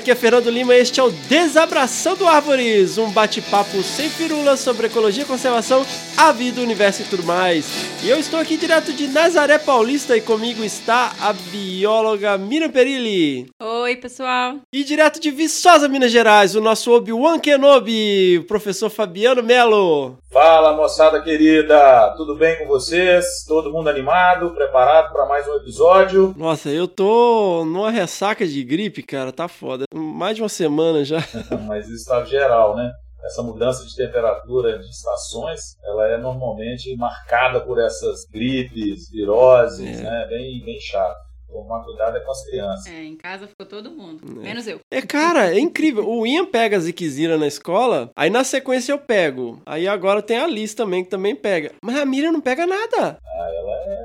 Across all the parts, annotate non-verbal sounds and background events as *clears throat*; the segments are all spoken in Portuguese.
Aqui é Fernando Lima e este é o Desabraçando Árvores, um bate-papo sem firulas sobre ecologia, conservação, a vida, o universo e tudo mais. E eu estou aqui direto de Nazaré Paulista e comigo está a bióloga Miriam Perilli. Oi, pessoal. E direto de Viçosa, Minas Gerais, o nosso Obi-Wan Kenobi, o professor Fabiano Melo. Fala moçada querida, tudo bem com vocês? Todo mundo animado, preparado para mais um episódio? Nossa, eu tô numa ressaca de gripe, cara, tá foda. Mais de uma semana já. *laughs* Mas isso está geral, né? Essa mudança de temperatura de estações, ela é normalmente marcada por essas gripes, viroses, É. né? Bem, bem chato. Tomar cuidado é com as crianças. É, em casa ficou todo mundo, menos eu. É, cara, é incrível. O Ian pega a Ziquezira na escola, aí na sequência eu pego. Aí agora tem a Liz também, que também pega. Mas a Miriam não pega nada. Ah, ela é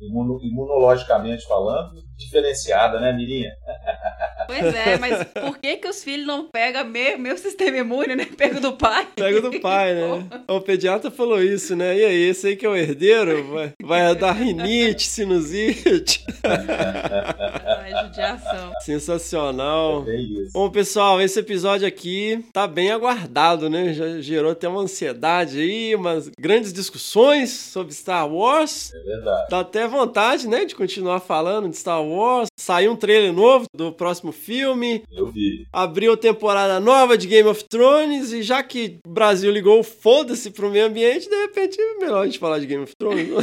imuno- imunologicamente falando, diferenciada, né, Mirinha? Pois é, mas por que que os filhos não pegam meu, meu sistema imune, né? Pega do pai? Pega do pai, né? O pediatra falou isso, né? E aí, esse aí que é o herdeiro vai, vai dar rinite, sinusite. Ai, judiação. Sensacional. É isso. Bom, pessoal, esse episódio aqui tá bem aguardado, né? Já gerou até uma ansiedade aí, umas grandes discussões sobre Star Wars. É verdade. Dá até vontade, né, de continuar falando de Star Wars. Saiu um trailer novo do próximo filme. Eu vi. Abriu temporada nova de Game of Thrones. E já que o Brasil ligou foda-se pro meio ambiente, de repente é melhor a gente falar de Game of Thrones. *laughs*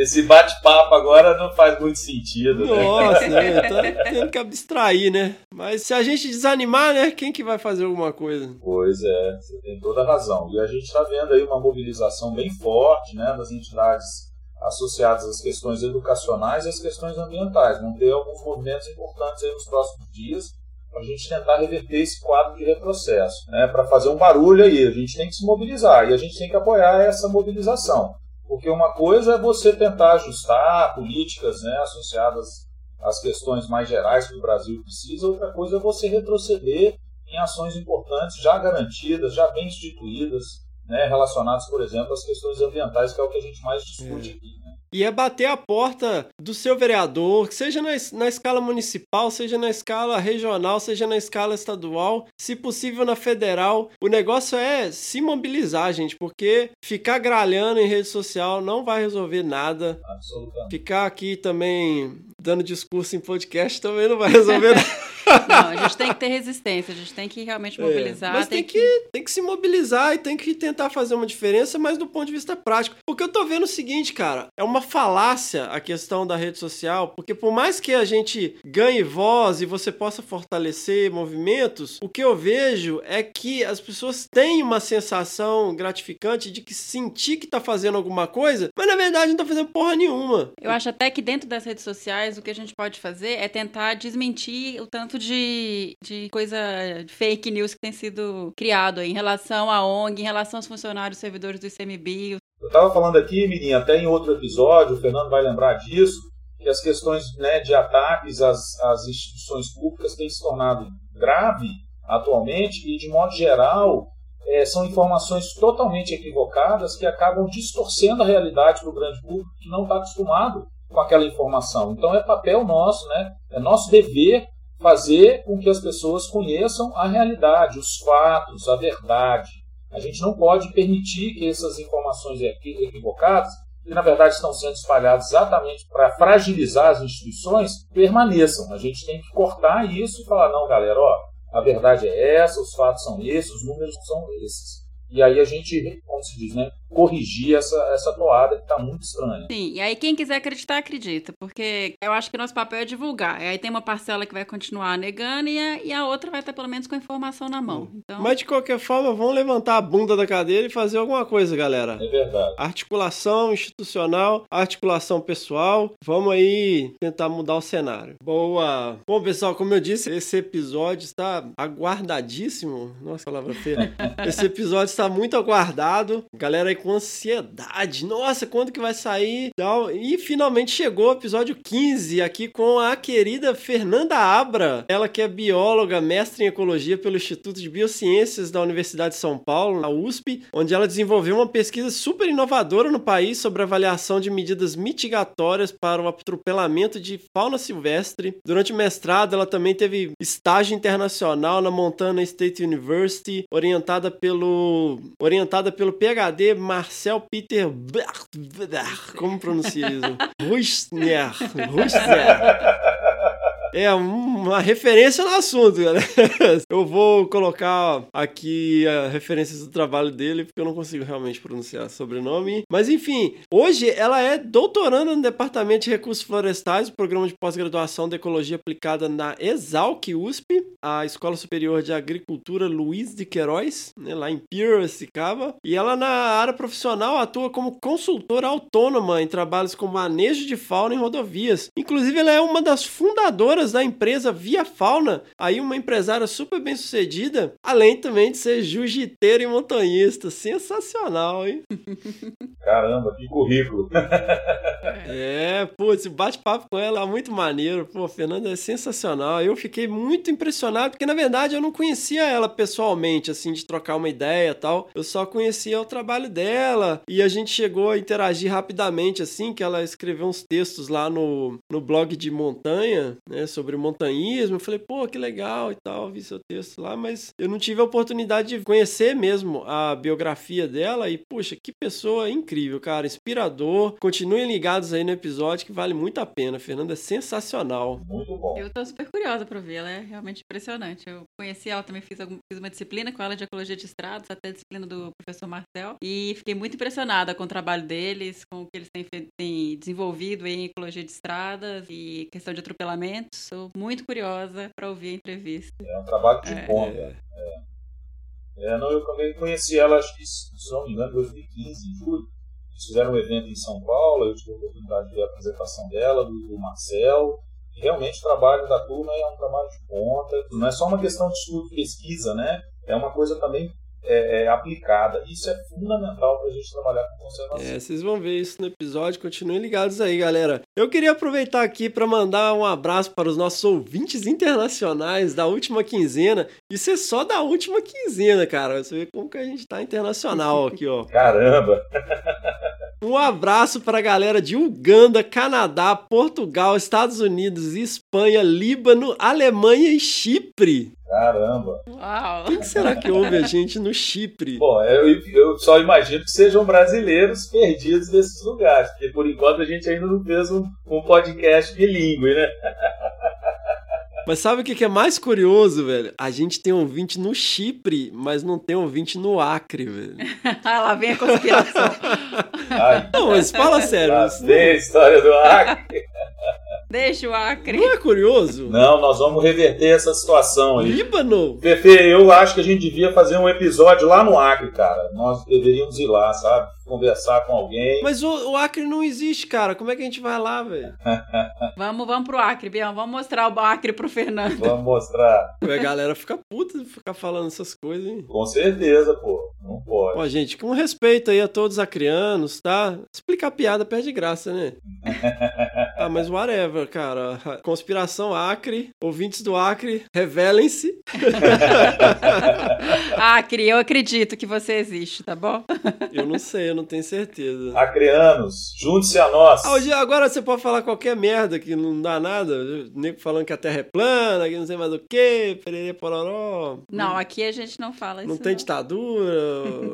Esse bate-papo agora não faz muito sentido, né? Nossa, né? Tá tendo que abstrair, né? Mas se a gente desanimar, né? Quem que vai fazer alguma coisa? Pois é, você tem toda a razão. E a gente está vendo aí uma mobilização bem forte né, das entidades associadas às questões educacionais e às questões ambientais. Vão ter alguns movimentos importantes nos próximos dias para a gente tentar reverter esse quadro de retrocesso. Né, para fazer um barulho aí, a gente tem que se mobilizar e a gente tem que apoiar essa mobilização. Porque uma coisa é você tentar ajustar políticas né, associadas às questões mais gerais que o Brasil precisa, outra coisa é você retroceder em ações importantes, já garantidas, já bem instituídas, né, relacionadas, por exemplo, às questões ambientais, que é o que a gente mais discute aqui. Né? E é bater a porta do seu vereador, que seja na, na escala municipal, seja na escala regional, seja na escala estadual, se possível na federal. O negócio é se mobilizar, gente, porque ficar gralhando em rede social não vai resolver nada. Absolutamente. Ficar aqui também dando discurso em podcast também não vai resolver nada. *laughs* Não, a gente tem que ter resistência, a gente tem que realmente mobilizar. É, mas tem que, tem que se mobilizar e tem que tentar fazer uma diferença, mas do ponto de vista prático. Porque eu tô vendo o seguinte, cara, é uma falácia a questão da rede social, porque por mais que a gente ganhe voz e você possa fortalecer movimentos, o que eu vejo é que as pessoas têm uma sensação gratificante de que sentir que tá fazendo alguma coisa, mas na verdade não tá fazendo porra nenhuma. Eu acho até que dentro das redes sociais o que a gente pode fazer é tentar desmentir o tanto de, de coisa de fake news que tem sido criado aí, em relação à ONG, em relação aos funcionários servidores do ICMBio. Eu estava falando aqui, Mirinha, até em outro episódio, o Fernando vai lembrar disso, que as questões né, de ataques às, às instituições públicas têm se tornado grave atualmente e, de modo geral, é, são informações totalmente equivocadas que acabam distorcendo a realidade para o grande público que não está acostumado com aquela informação. Então é papel nosso, né? é nosso dever fazer com que as pessoas conheçam a realidade, os fatos, a verdade. A gente não pode permitir que essas informações equi- equivocadas, que na verdade estão sendo espalhadas exatamente para fragilizar as instituições, permaneçam. A gente tem que cortar isso e falar: não, galera, ó, a verdade é essa, os fatos são esses, os números são esses. E aí a gente, como se diz, né, corrigir essa, essa toada que está muito estranha. Sim, e aí quem quiser acreditar, acredita, porque eu acho que nosso papel é divulgar. E aí tem uma parcela que vai continuar negando e a, e a outra vai estar pelo menos com a informação na mão. Então, Mas de qualquer forma, vamos levantar a bunda da cadeira e fazer alguma coisa, galera. É verdade. Articulação institucional, articulação pessoal. Vamos aí tentar mudar o cenário. Boa. Bom, pessoal, como eu disse, esse episódio está aguardadíssimo. Nossa, palavra feia. *laughs* Esse episódio está muito aguardado. Galera aí com ansiedade. Nossa, quando que vai sair? E finalmente chegou o episódio 15 aqui com a querida Fernanda Abra. Ela que é bióloga, mestre em ecologia pelo Instituto de Biociências da Universidade de São Paulo, na USP, onde ela desenvolveu uma pesquisa super inovadora no país sobre avaliação de medidas mitigatórias para o atropelamento de fauna silvestre. Durante o mestrado, ela também teve estágio internacional na Montana State University, orientada pelo orientada pelo PhD Marcel Peter como pronuncia isso? *laughs* Ruisner. Ruisner. É uma referência no assunto, galera. *laughs* Eu vou colocar aqui as referências do trabalho dele, porque eu não consigo realmente pronunciar o sobrenome. Mas enfim, hoje ela é doutoranda no Departamento de Recursos Florestais, do Programa de Pós-Graduação de Ecologia Aplicada na Exalc USP, a Escola Superior de Agricultura Luiz de Queiroz, né, lá em Piracicaba. E ela, na área profissional, atua como consultora autônoma em trabalhos com manejo de fauna em rodovias. Inclusive, ela é uma das fundadoras da empresa Via Fauna, aí uma empresária super bem sucedida, além também de ser jiu-jiteira e montanhista. Sensacional, hein? *laughs* Caramba, que currículo. É, pô, esse bate-papo com ela é muito maneiro. Pô, a Fernanda é sensacional. Eu fiquei muito impressionado, porque na verdade eu não conhecia ela pessoalmente, assim, de trocar uma ideia e tal. Eu só conhecia o trabalho dela e a gente chegou a interagir rapidamente, assim, que ela escreveu uns textos lá no, no blog de montanha, né, sobre montanhismo. Eu falei, pô, que legal e tal, vi seu texto lá, mas eu não tive a oportunidade de conhecer mesmo a biografia dela e, puxa, que pessoa incrível, cara, inspirador. Continuem ligados aí no episódio que vale muito a pena. Fernanda é sensacional. Muito bom. eu tô super curiosa pra ver, ela é realmente impressionante. Eu conheci ela, também fiz, algum- fiz uma disciplina com ela de ecologia de estradas, até a disciplina do professor Marcel, e fiquei muito impressionada com o trabalho deles, com o que eles têm, fe- têm desenvolvido em ecologia de estradas e questão de atropelamentos. Sou muito curiosa pra ouvir a entrevista. É um trabalho de É. ponta. É. É, não, eu também conheci ela, acho que, se não me engano, em 2015, em julho. Eles fizeram um evento em São Paulo, eu tive a oportunidade de ver a apresentação dela, do, do Marcel. Realmente o trabalho da turma é um trabalho de ponta. Não é só uma questão de estudo e pesquisa, né? É uma coisa também é, é, aplicada. Isso é fundamental para a gente trabalhar com conservação. É, vocês vão ver isso no episódio. Continuem ligados aí, galera. Eu queria aproveitar aqui para mandar um abraço para os nossos ouvintes internacionais da última quinzena. Isso é só da última quinzena, cara. Você vê como que a gente tá internacional aqui, ó. *laughs* Caramba! Um abraço para a galera de Uganda, Canadá, Portugal, Estados Unidos, Espanha, Líbano, Alemanha e Chipre. Caramba! Uau! Quem que será que ouve a gente no Chipre? Bom, eu, eu só imagino que sejam brasileiros perdidos nesses lugares, porque por enquanto a gente ainda não fez um, um podcast bilíngue, né? *laughs* Mas sabe o que é mais curioso, velho? A gente tem ouvinte no Chipre, mas não tem ouvinte no Acre, velho. Ah, lá vem a conspiração. Ai, Não, mas fala sério, lá vem a história do Acre. *laughs* Deixa o Acre. não é curioso? Não, nós vamos reverter essa situação aí. Líbano? Fefe, eu acho que a gente devia fazer um episódio lá no Acre, cara. Nós deveríamos ir lá, sabe? Conversar com alguém. Mas o, o Acre não existe, cara. Como é que a gente vai lá, velho? *laughs* Vamos, vamos pro Acre, Bião. Vamos mostrar o Acre pro Fernando. Vamos mostrar. A galera fica puta de ficar falando essas coisas, hein? Com certeza, pô. Não pode. Ó, gente, com respeito aí a todos os acrianos, tá? Explicar piada perde graça, né? *laughs* ah, mas whatever, cara. Conspiração Acre, ouvintes do Acre, revelem-se. *laughs* Acre, eu acredito que você existe, tá bom? Eu não sei, eu não tenho certeza. Acreanos, junte-se a nós. Ah, hoje, agora você pode falar qualquer merda que não dá nada. O nego falando que a terra é plana, que não sei mais o que, pererê pororó. Não, aqui a gente não fala isso. Não tem ditadura,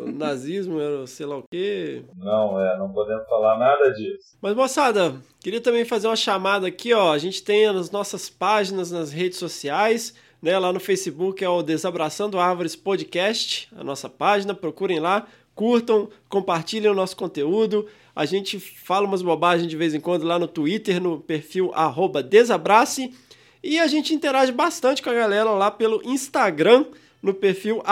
*laughs* nazismo, sei lá o quê. Não, é, não podemos falar nada disso. Mas, moçada, queria também fazer uma chamada aqui, ó. A gente tem as nossas páginas nas redes sociais. né? Lá no Facebook é o Desabraçando Árvores Podcast, a nossa página. Procurem lá, curtam, compartilhem o nosso conteúdo. A gente fala umas bobagens de vez em quando lá no Twitter, no perfil Desabrace. E a gente interage bastante com a galera lá pelo Instagram, no perfil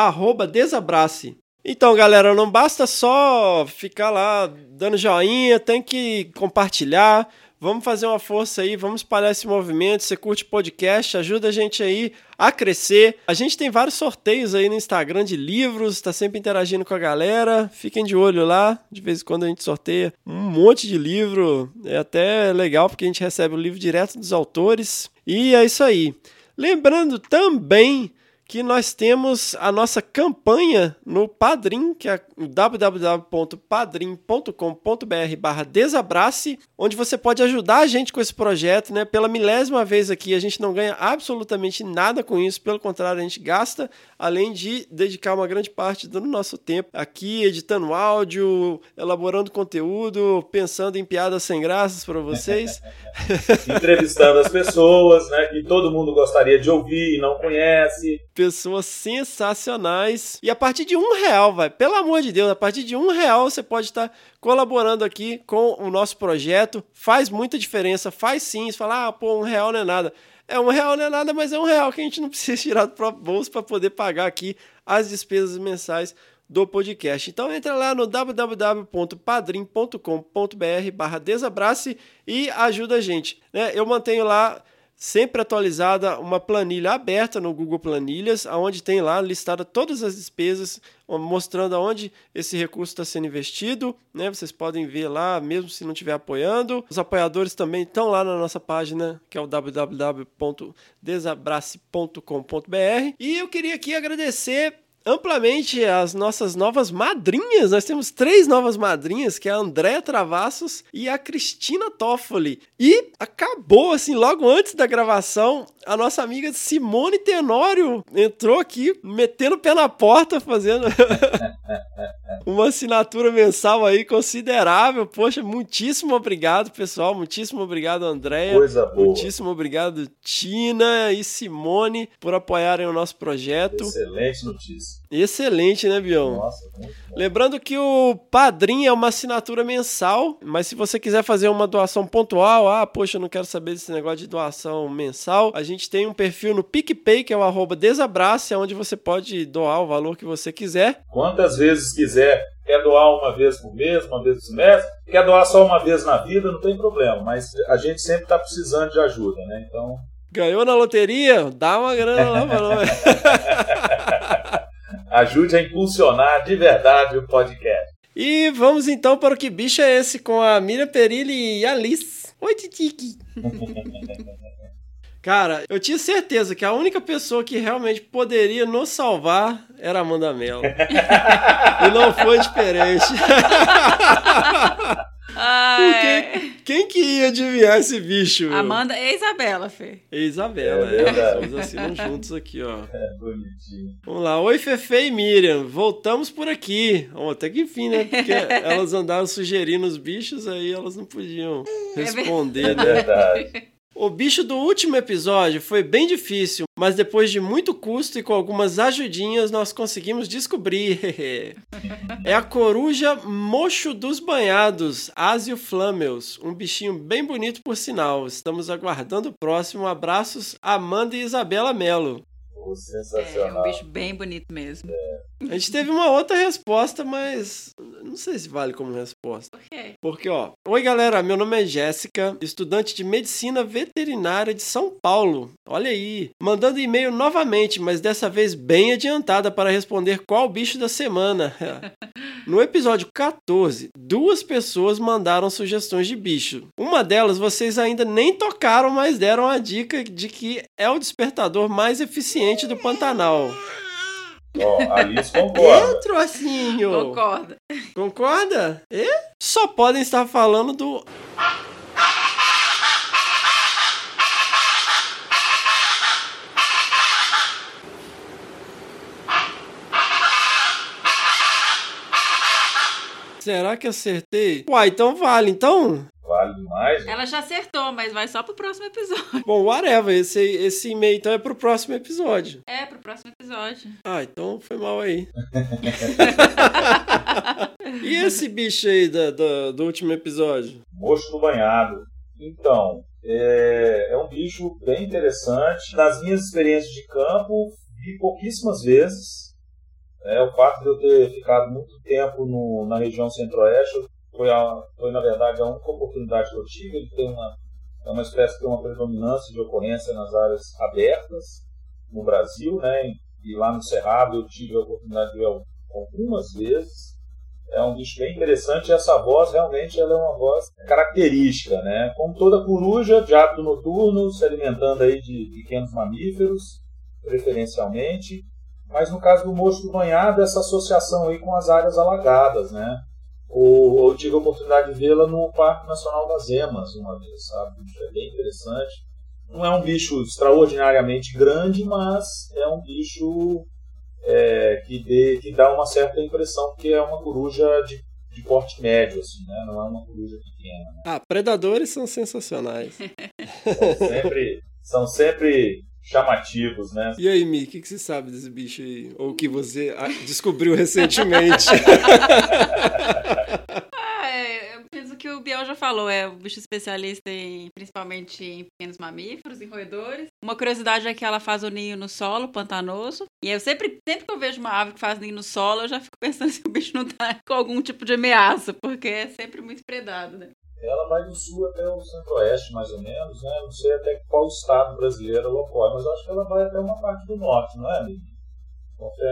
Desabrace. Então, galera, não basta só ficar lá dando joinha, tem que compartilhar. Vamos fazer uma força aí, vamos espalhar esse movimento. Você curte podcast, ajuda a gente aí a crescer. A gente tem vários sorteios aí no Instagram de livros, está sempre interagindo com a galera. Fiquem de olho lá, de vez em quando a gente sorteia um monte de livro. É até legal porque a gente recebe o livro direto dos autores. E é isso aí. Lembrando também que nós temos a nossa campanha no Padrim, que é www.padrim.com.br barra desabrace, onde você pode ajudar a gente com esse projeto, né? Pela milésima vez aqui, a gente não ganha absolutamente nada com isso, pelo contrário, a gente gasta, além de dedicar uma grande parte do nosso tempo aqui, editando áudio, elaborando conteúdo, pensando em piadas sem graças para vocês. *laughs* Entrevistando as pessoas, né? Que todo mundo gostaria de ouvir e não conhece pessoas sensacionais. E a partir de um real, vai, pelo amor de Deus, a partir de um real você pode estar colaborando aqui com o nosso projeto. Faz muita diferença, faz sim. Você fala, ah, pô, um real não é nada. É um real não é nada, mas é um real que a gente não *laughs* precisa tirar do próprio bolso para poder pagar aqui as despesas mensais do podcast. Então entra lá no www.padrim.com.br barra desabrace e ajuda a gente. Né? Eu mantenho lá sempre atualizada uma planilha aberta no Google Planilhas, onde tem lá listada todas as despesas, mostrando aonde esse recurso está sendo investido. Né? Vocês podem ver lá, mesmo se não estiver apoiando. Os apoiadores também estão lá na nossa página, que é o www.desabrace.com.br. E eu queria aqui agradecer amplamente as nossas novas madrinhas. Nós temos três novas madrinhas, que é a Andréa Travassos e a Cristina Toffoli. E acabou, assim, logo antes da gravação, a nossa amiga Simone Tenório entrou aqui, metendo o pé na porta, fazendo *laughs* uma assinatura mensal aí considerável. Poxa, muitíssimo obrigado, pessoal. Muitíssimo obrigado, Andréa. Coisa boa. Muitíssimo obrigado, Tina e Simone, por apoiarem o nosso projeto. Excelente notícia. Excelente, né, Bião? Nossa. Lembrando que o Padrim é uma assinatura mensal, mas se você quiser fazer uma doação pontual, ah, poxa, eu não quero saber desse negócio de doação mensal, a gente tem um perfil no PicPay, que é o arroba desabrace, onde você pode doar o valor que você quiser. Quantas vezes quiser, quer doar uma vez por mês, uma vez por semestre, quer doar só uma vez na vida, não tem problema, mas a gente sempre está precisando de ajuda, né? Então. Ganhou na loteria? Dá uma grana lá pra nós. *laughs* Ajude a impulsionar de verdade o podcast. E vamos então para o Que Bicho é Esse com a Miriam Perilli e a Alice. Oi, Titiki. *laughs* Cara, eu tinha certeza que a única pessoa que realmente poderia nos salvar era a Amanda Mello. e não foi diferente. Ai. Porque quem que ia adivinhar esse bicho? meu? Amanda e Isabela, Fê. É Isabela, É é. assinam juntos aqui, ó. É bonitinho. Vamos lá. Oi, Fefe e Miriam. Voltamos por aqui. Ó, até que enfim, né? Porque elas andaram sugerindo os bichos, aí elas não podiam responder, É né? verdade. O bicho do último episódio foi bem difícil, mas depois de muito custo e com algumas ajudinhas nós conseguimos descobrir. *laughs* é a coruja mocho dos banhados, Asio flameus, um bichinho bem bonito por sinal. Estamos aguardando o próximo. Abraços, Amanda e Isabela Melo. Pô, É um sensacional. bicho bem bonito mesmo. A gente teve uma outra resposta, mas não sei se vale como resposta. Por quê? Porque, ó, oi galera, meu nome é Jéssica, estudante de medicina veterinária de São Paulo. Olha aí, mandando e-mail novamente, mas dessa vez bem adiantada para responder qual bicho da semana. *laughs* No episódio 14, duas pessoas mandaram sugestões de bicho. Uma delas vocês ainda nem tocaram, mas deram a dica de que é o despertador mais eficiente do Pantanal. Ó, a Alice concorda. Ê, trocinho! Concorda. Concorda? E só podem estar falando do. Será que acertei? Uai, então vale, então? Demais. Ela já acertou, mas vai só pro próximo episódio. Bom, whatever. Esse, esse e-mail então é pro próximo episódio. É, pro próximo episódio. Ah, então foi mal aí. *laughs* e esse bicho aí da, da- do último episódio? Mocho do banhado. Então, é, é um bicho bem interessante. Nas minhas experiências de campo, vi pouquíssimas vezes. É, o fato de eu ter ficado muito tempo no- na região centro-oeste foi, a- foi, na verdade, a única oportunidade que eu tive. Ele tem uma, é uma espécie que tem uma predominância de ocorrência nas áreas abertas no Brasil, né? E lá no Cerrado eu tive a oportunidade de ver algumas vezes. É um bicho bem interessante e essa voz realmente ela é uma voz característica, né? Como toda coruja de hábito noturno, se alimentando aí de pequenos mamíferos, preferencialmente. Mas no caso do mocho do banhado, essa associação aí com as áreas alagadas, né? O, eu tive a oportunidade de vê-la no Parque Nacional das Emas uma vez, sabe? É bem interessante. Não é um bicho extraordinariamente grande, mas é um bicho é, que, dê- que dá uma certa impressão porque é uma coruja de, de porte médio, assim, né? Não é uma coruja pequena. né? Ah, predadores são sensacionais. São sempre, são sempre chamativos, né? E aí, Mi, o que, que você sabe desse bicho aí? Ou que você ah, descobriu *laughs* recentemente? Ah, é, eu penso que o Biel já falou, é um bicho especialista em, principalmente em pequenos mamíferos, em roedores. Uma curiosidade é que ela faz o ninho no solo, pantanoso. E eu sempre, sempre que eu vejo uma ave que faz ninho no solo, eu já fico *laughs* pensando se o bicho não tá com algum tipo de ameaça, porque é sempre muito predado, né? Ela vai do sul até o centro-oeste, mais ou menos, né? Não sei até qual estado brasileiro ela ocorre, mas acho que ela vai até uma parte do norte, não é, amigo?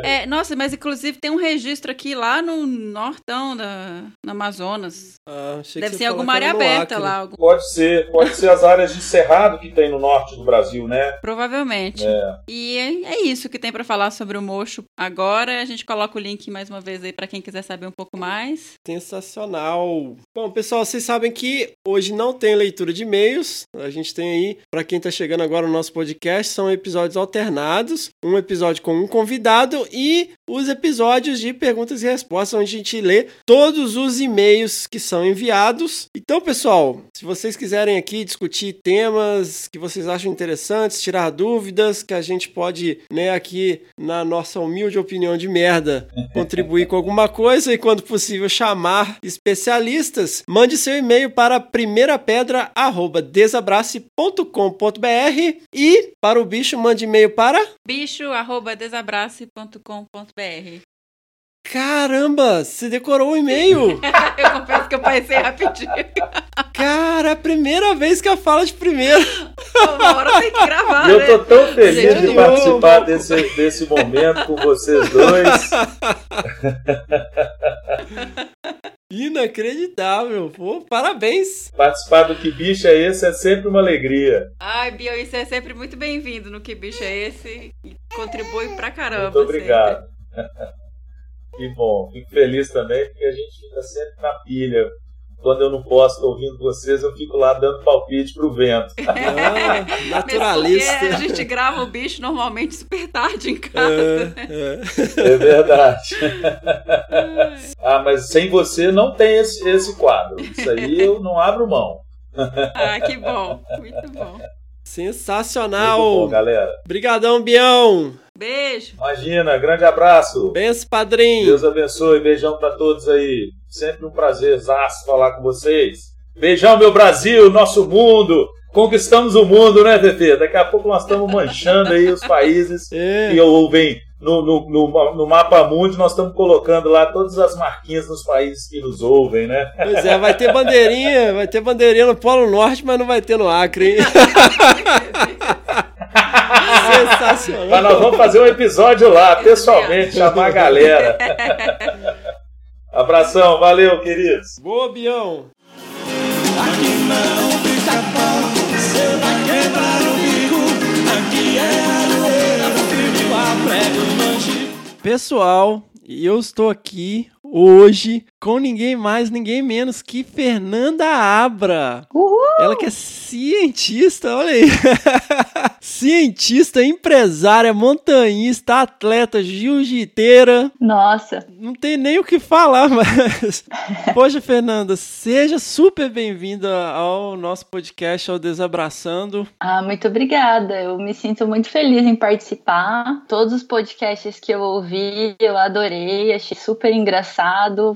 É, nossa, mas inclusive tem um registro aqui lá no nortão da no Amazonas. Ah, Deve ser alguma área aberta lá. algum- Pode ser, pode ser as áreas de cerrado que tem no norte do Brasil, né? Provavelmente. É. E é, é isso que tem pra falar sobre o mocho agora. A gente coloca o link mais uma vez aí pra quem quiser saber um pouco mais. Sensacional. Bom, pessoal, vocês sabem que hoje não tem leitura de e-mails. A gente tem aí, para quem tá chegando agora no nosso podcast, são episódios alternados. Um episódio com um convidado e os episódios de perguntas e respostas, onde a gente lê todos os e-mails que são enviados. Então, pessoal, se vocês quiserem aqui discutir temas que vocês acham interessantes, tirar dúvidas, que a gente pode, né, aqui na nossa humilde opinião de merda, contribuir com alguma coisa e, quando possível, chamar especialistas, mande seu e-mail para primeirapedra@desabrace.com.br e para o bicho mande e-mail para bicho@desabrace.com.br. Caramba, você decorou o e-mail? *laughs* eu confesso que eu pensei rapidinho. Cara, é a primeira vez que eu falo de primeiro. Uma hora tem que gravar, eu né? tô tão feliz de Gente, participar eu- desse, desse momento com vocês dois. *laughs* Inacreditável. Pô, parabéns. Participar do Que Bicho é Esse é sempre uma alegria. Ai, Biel, isso é sempre muito bem-vindo no Que Bicho é Esse? E contribui pra caramba. Muito obrigado. *laughs* Que bom, fico feliz também porque a gente fica sempre na pilha. Quando eu não posso estar ouvindo vocês, eu fico lá dando palpite pro vento. *laughs* Ah, naturalista. a gente grava o bicho normalmente super tarde em casa. É, é. É verdade. *laughs* ah, mas sem você não tem esse, esse quadro. Isso aí eu não abro mão. Ah, que bom. Muito bom. Sensacional. Muito bom, galera. Obrigadão, Bião. Beijo. Imagina, grande abraço. Benção, padrinho. Deus abençoe, beijão pra todos aí. Sempre um prazer zaço falar com vocês. Beijão, meu Brasil, nosso mundo. Conquistamos o mundo, né, TT? Daqui a pouco nós estamos manchando aí os países *laughs* É. que ouvem no, no, no, no mapa mundo. Nós estamos colocando lá todas as marquinhas nos países que nos ouvem, né? Pois é, vai ter bandeirinha, vai ter bandeirinha no Polo Norte, mas não vai ter no Acre, hein? *laughs* Sensacional. Mas nós vamos fazer um episódio lá, pessoalmente, chamar a galera. *laughs* Abração, valeu, queridos. Boa, Bião. Aqui não fica pau, você vai quebrar o bico. Aqui é aroeira, firme com a prego manche. Pessoal, eu estou aqui hoje com ninguém mais, ninguém menos que Fernanda Abra. Uhul! Ela que é cientista, olha aí. *laughs* cientista, empresária, montanhista, atleta, jiu-jiteira. Nossa, Não tem nem o que falar, mas. *laughs* Poxa, Fernanda, seja super bem-vinda ao nosso podcast, ao Desabraçando. ah, muito obrigada. Eu me sinto muito feliz em participar. Todos os podcasts que eu ouvi, eu adorei, achei super engraçado,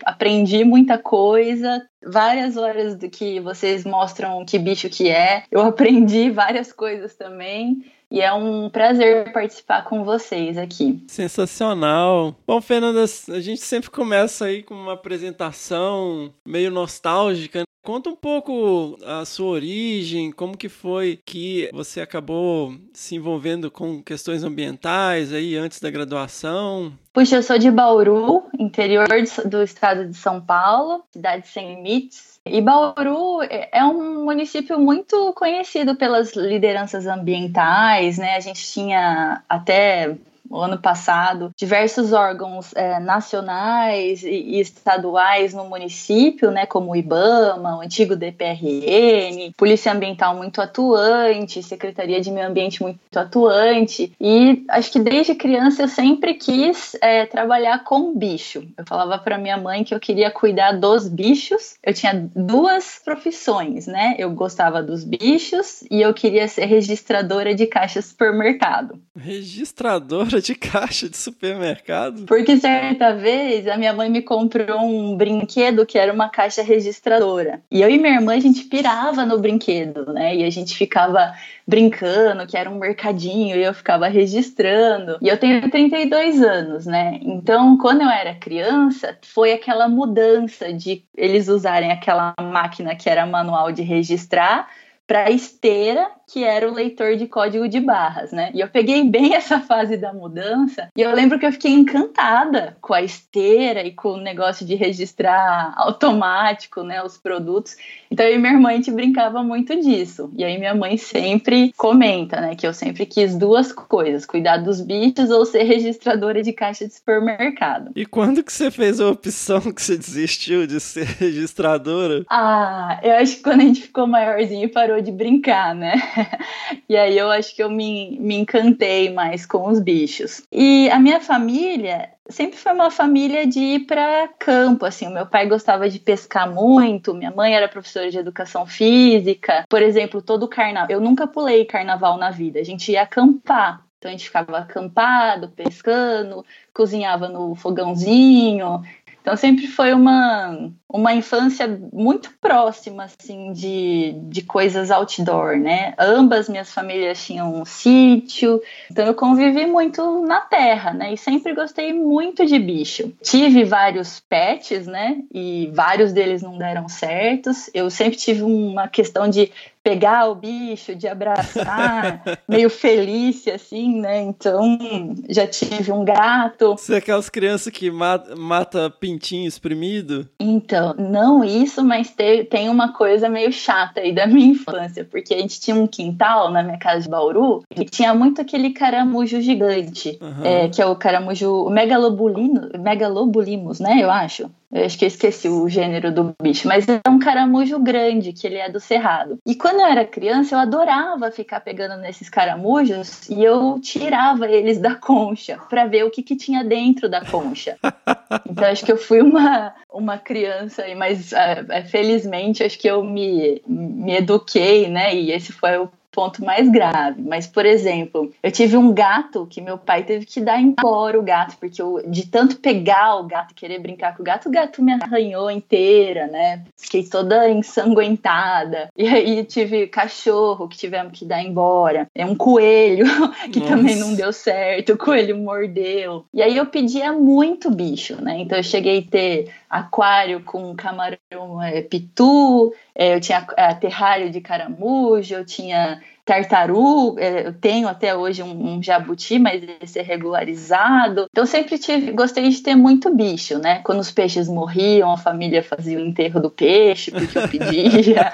aprendi muita coisa. Várias horas do que vocês mostram que bicho que é. Eu *laughs* aprendi várias coisas também. E é um prazer participar com vocês aqui. Sensacional. Bom, Fernanda, a gente sempre começa aí com uma apresentação meio nostálgica. Conta um pouco a sua origem, como que foi que você acabou se envolvendo com questões ambientais aí antes da graduação. Puxa, eu sou de Bauru, interior do estado de São Paulo, cidade sem limites. E Bauru é é um município muito conhecido pelas lideranças ambientais, né? A gente tinha até o ano passado diversos órgãos eh, nacionais e, estaduais no município, né? Como o IBAMA, o antigo DPRN, Polícia Ambiental muito atuante, Secretaria de Meio Ambiente muito atuante. E acho que desde criança eu sempre quis eh, trabalhar com bicho. Eu falava para minha mãe que eu queria cuidar dos bichos. Eu tinha duas profissões, né? Eu gostava dos bichos e eu queria ser registradora de caixa supermercado. Registradora de caixa de supermercado. Porque certa vez a minha mãe me comprou um brinquedo que era uma caixa registradora. E eu e minha irmã a gente pirava no brinquedo, né? E a gente ficava brincando que era um mercadinho e eu ficava registrando. E eu tenho 32 anos, né? Então, quando eu era criança, foi aquela mudança de eles usarem aquela máquina que era manual de registrar para esteira, que era o leitor de código de barras, né? E eu peguei bem *laughs* essa fase da mudança, e eu lembro que eu fiquei encantada com a esteira e com o negócio de registrar automático, né, os produtos. Então eu e minha irmã a gente brincava muito disso. E aí minha mãe sempre comenta, né, que eu sempre quis duas coisas, cuidar dos bichos ou ser registradora de caixa de supermercado. E quando que você fez a opção que você desistiu de ser *laughs* registradora? Ah, eu acho que quando a gente ficou maiorzinho e parou de brincar, né? *laughs* E aí eu acho que eu me, me encantei mais com os bichos. E a minha família sempre foi uma família de ir para campo, assim. O meu pai gostava de pescar muito, minha mãe era professora de educação física. Por exemplo, todo carnaval. Eu nunca pulei carnaval na vida, a gente ia acampar. Então a gente ficava acampado, pescando, cozinhava no fogãozinho. Então sempre foi uma, uma infância muito próxima, assim, de, de coisas outdoor, né? Ambas minhas famílias tinham um sítio, então eu convivi muito na terra, né? E sempre gostei muito de bicho. Tive vários pets, né? E vários deles não deram certos. Eu sempre tive uma questão de pegar o bicho, de abraçar, *laughs* meio feliz, assim, né? Então, já tive um gato. Você é aquelas crianças que mata, mata pintinho espremido? Então, não isso, mas te- tem uma coisa meio chata aí da *laughs* minha infância, porque a gente tinha um quintal na minha casa de Bauru e tinha muito aquele caramujo gigante, Aham. é, que é o caramujo o megalobulino, megalobulimos, né? Eu acho. Eu acho que eu esqueci o gênero do bicho, mas é um caramujo grande, que ele é do cerrado. E quando eu era criança, eu adorava ficar pegando nesses caramujos e eu tirava eles da concha para ver o que, que tinha dentro da concha. *laughs* Então acho que eu fui uma, uma criança, mas ah, ah, felizmente acho que eu me, me eduquei, né? E esse foi o ponto mais grave. Mas, por exemplo, eu tive um gato que meu pai teve que dar embora o gato, porque eu, de tanto pegar o gato e querer brincar com o gato, o gato me arranhou inteira, né? Fiquei toda ensanguentada. E aí tive cachorro que tivemos que dar embora. É um coelho *laughs* que Nossa. também não deu certo, o coelho mordeu. E aí eu pedia muito bicho, né? Então eu cheguei a ter aquário com camarão é, pitu, é, eu tinha terrário de caramujo, eu tinha tartaruga, é, eu tenho até hoje um, um jabuti, mas esse é regularizado. Então sempre tive, gostei de ter muito bicho, né? Quando os peixes morriam, a família fazia o enterro do peixe, porque eu pedia.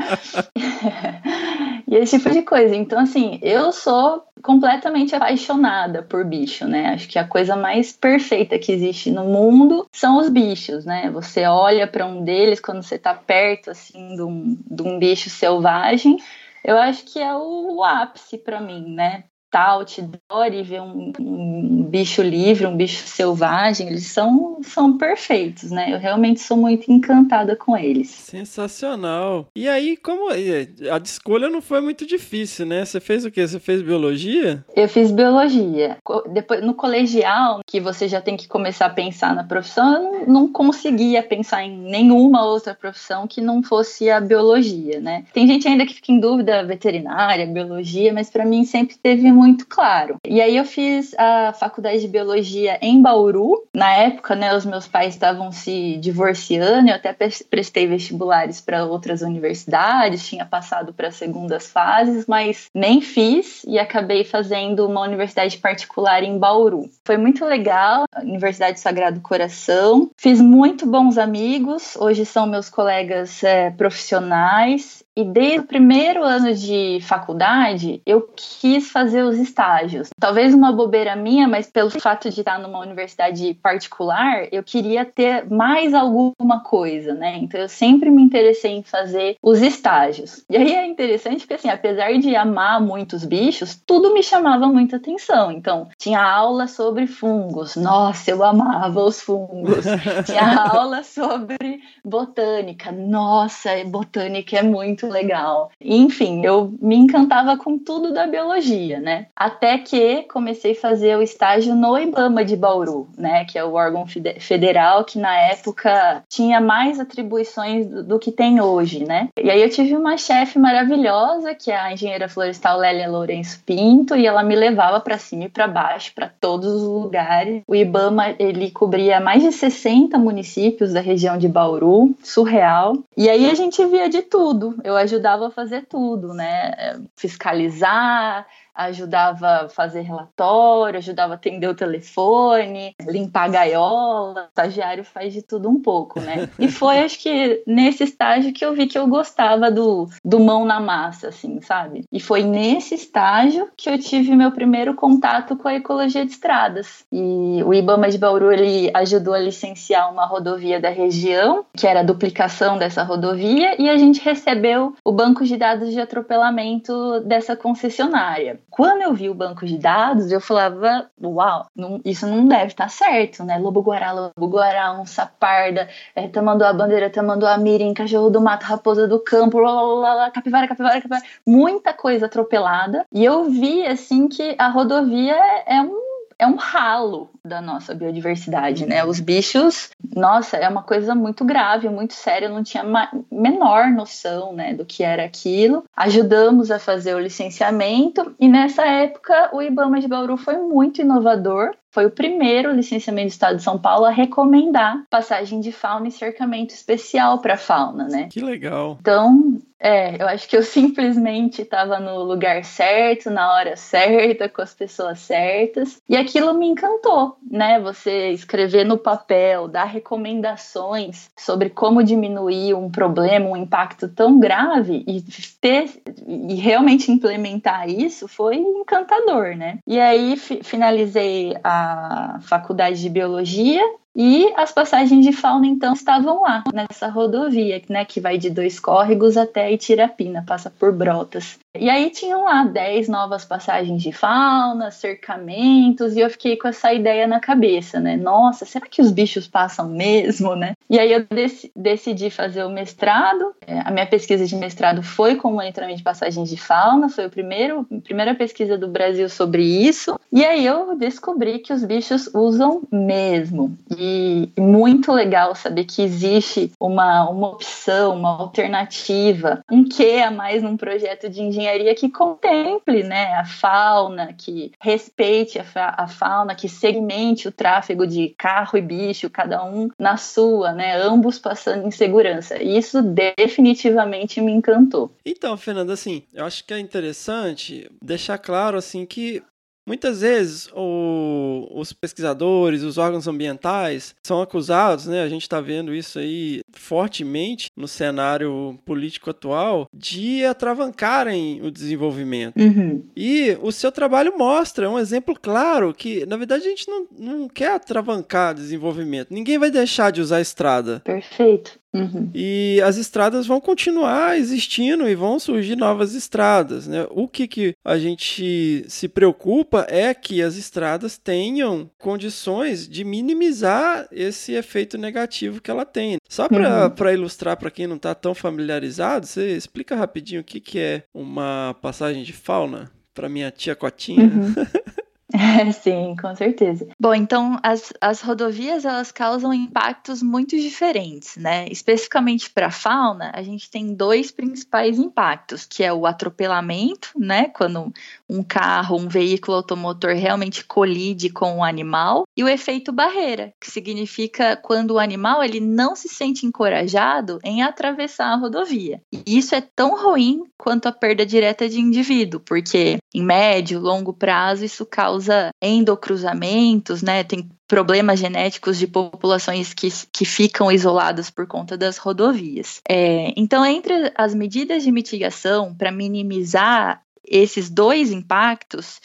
*laughs* e esse tipo de coisa. Então, assim, eu sou completamente apaixonada por bicho, né? Acho que a coisa mais perfeita que existe no mundo são os bichos, né? Você olha para um deles quando você tá perto, assim, de um, de um bicho selvagem. Eu acho que é o ápice para mim, né? Tá outdoor e ver um, um, bicho livre, um bicho selvagem, eles são, são perfeitos, né? Eu realmente sou muito encantada com eles. Sensacional. E aí, como a escolha não foi muito difícil, né? Você fez o quê? Você fez biologia? Eu fiz biologia. Depois, no colegial, que você já tem que começar a pensar na profissão, eu não, não conseguia pensar em nenhuma outra profissão que não fosse a biologia, né? Tem gente ainda que fica em dúvida veterinária, biologia, mas para mim sempre teve muito claro. E aí eu fiz a faculdade de biologia em Bauru. Na época, né, os meus pais estavam se divorciando, eu até prestei vestibulares para outras universidades, tinha passado para segundas fases, mas nem fiz e acabei fazendo uma universidade particular em Bauru. Foi muito legal, Universidade Sagrado Coração. Fiz muito bons amigos, hoje são meus colegas é, profissionais e desde o primeiro ano de faculdade, eu quis fazer os estágios. Talvez uma bobeira minha, mas pelo fato de estar numa universidade particular, eu queria ter mais alguma coisa, né? Então eu sempre me interessei em fazer os estágios. E aí é interessante porque, assim, apesar de amar muitos bichos, tudo me chamava muita atenção. Então, tinha aula sobre fungos. Nossa, eu amava os fungos. *laughs* tinha aula sobre botânica. Nossa, botânica é muito muito legal. Enfim, eu me encantava com tudo da biologia, né? Até que comecei a fazer o estágio no IBAMA de Bauru, né? Que é o órgão federal que na época tinha mais atribuições do, que tem hoje, né? E aí eu tive uma chefe maravilhosa, que é a engenheira florestal Lélia Lourenço Pinto, e ela me levava para cima e para baixo, para todos os lugares. O IBAMA, ele cobria mais de 60 municípios da região de Bauru, surreal. E aí a gente via de tudo. Eu eu ajudava a fazer tudo, né? Fiscalizar, ajudava a fazer relatório, ajudava a atender o telefone, limpar a gaiola. O estagiário faz de tudo um pouco, né? *laughs* E foi, acho que, nesse estágio que eu vi que eu gostava do, do mão na massa, assim, sabe? E foi nesse estágio que eu tive meu primeiro contato com a ecologia de estradas. E o Ibama de Bauru, ele ajudou a licenciar uma rodovia da região, que era a duplicação dessa rodovia, e a gente recebeu o banco de dados de atropelamento dessa concessionária. Quando eu vi o banco de dados, eu falava, uau, não, isso não deve estar tá certo, né? Lobo Guará, Lobo Guará, onça parda, é, tamanduá bandeira, tamanduá mirim, cachorro do mato, raposa do campo, lalala, capivara, capivara, capivara, muita coisa atropelada. E eu vi, assim, que a rodovia é, é um é um ralo da nossa biodiversidade, né? Os bichos, nossa, é uma coisa muito grave, muito séria. Eu não tinha menor noção, né, do que era aquilo. Ajudamos a fazer o licenciamento e nessa época o IBAMA de Bauru foi muito inovador foi o primeiro licenciamento do Estado de São Paulo a recomendar passagem de fauna e cercamento especial para fauna, né? Que legal. Então, é, eu acho que eu simplesmente estava no lugar certo, na hora certa, com as pessoas certas, e aquilo me encantou, né? Você escrever no papel, dar recomendações sobre como diminuir um problema, um impacto tão grave e ter e realmente implementar isso foi encantador, né? E aí finalizei a faculdade de biologia e as passagens de fauna, então, estavam lá, nessa rodovia, né, que vai de dois córregos até Itirapina, passa por Brotas. E aí tinham lá 10 novas passagens de fauna, cercamentos, e eu fiquei com essa ideia na cabeça, né? Nossa, será que os bichos passam mesmo, né? E aí eu dec decidi fazer o mestrado. É, a minha pesquisa de mestrado foi com monitoramento de passagens de fauna, foi o a primeira pesquisa do Brasil sobre isso. E aí eu descobri que os bichos usam mesmo. E muito legal saber que existe uma, uma opção, uma alternativa, um quê a mais num projeto de engenharia engenharia que contemple né, a fauna, que respeite a, fa a, fauna, que segmente o tráfego de carro e bicho, cada um na sua, né, ambos passando em segurança. Isso definitivamente me encantou. Então, Fernanda, assim, eu acho que é interessante deixar claro assim que Muitas vezes o, os pesquisadores, os órgãos ambientais são acusados, né? A gente está vendo isso aí fortemente no cenário político atual, de atravancarem o desenvolvimento. Uhum. E o seu trabalho mostra, é um exemplo claro que, na verdade, a gente não, não quer atravancar desenvolvimento. Ninguém vai deixar de usar a estrada. Perfeito. Uhum. E as estradas vão continuar existindo e vão surgir novas estradas. Né? O que, que a gente se preocupa é que as estradas tenham condições de minimizar esse efeito negativo que ela tem. Só para Uhum. ilustrar para quem não está tão familiarizado, você explica rapidinho o que, que é uma passagem de fauna para minha tia Cotinha. Uhum. *laughs* *laughs* Sim, com certeza. Bom, então as, as rodovias elas causam impactos muito diferentes, né? Especificamente para a fauna, a gente tem dois principais impactos, que é o atropelamento, né? Quando um carro, um veículo automotor realmente colide com o animal, e o efeito barreira, que significa quando o animal ele não se sente encorajado em atravessar a rodovia. E isso é tão ruim quanto a perda direta de indivíduo, porque em médio, longo prazo isso causa endocruzamentos, né? Tem problemas genéticos de populações que, que ficam isoladas por conta das rodovias. É, então, entre as medidas de mitigação para minimizar esses dois impactos,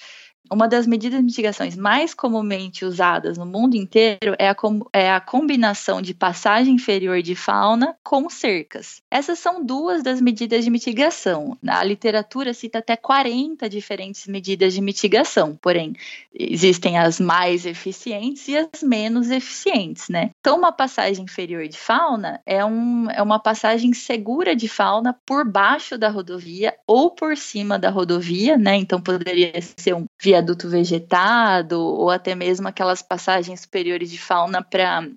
uma das medidas de mitigações mais comumente usadas no mundo inteiro é a, é a combinação de passagem inferior de fauna com cercas. Essas são duas das medidas de mitigação. A literatura cita até 40 diferentes medidas de mitigação, porém, existem as mais eficientes e as menos eficientes, né? Então, uma passagem inferior de fauna é, um, é uma passagem segura de fauna por baixo da rodovia ou por cima da rodovia, né? Então, poderia ser um viaduto vegetado ou até mesmo aquelas passagens superiores de fauna para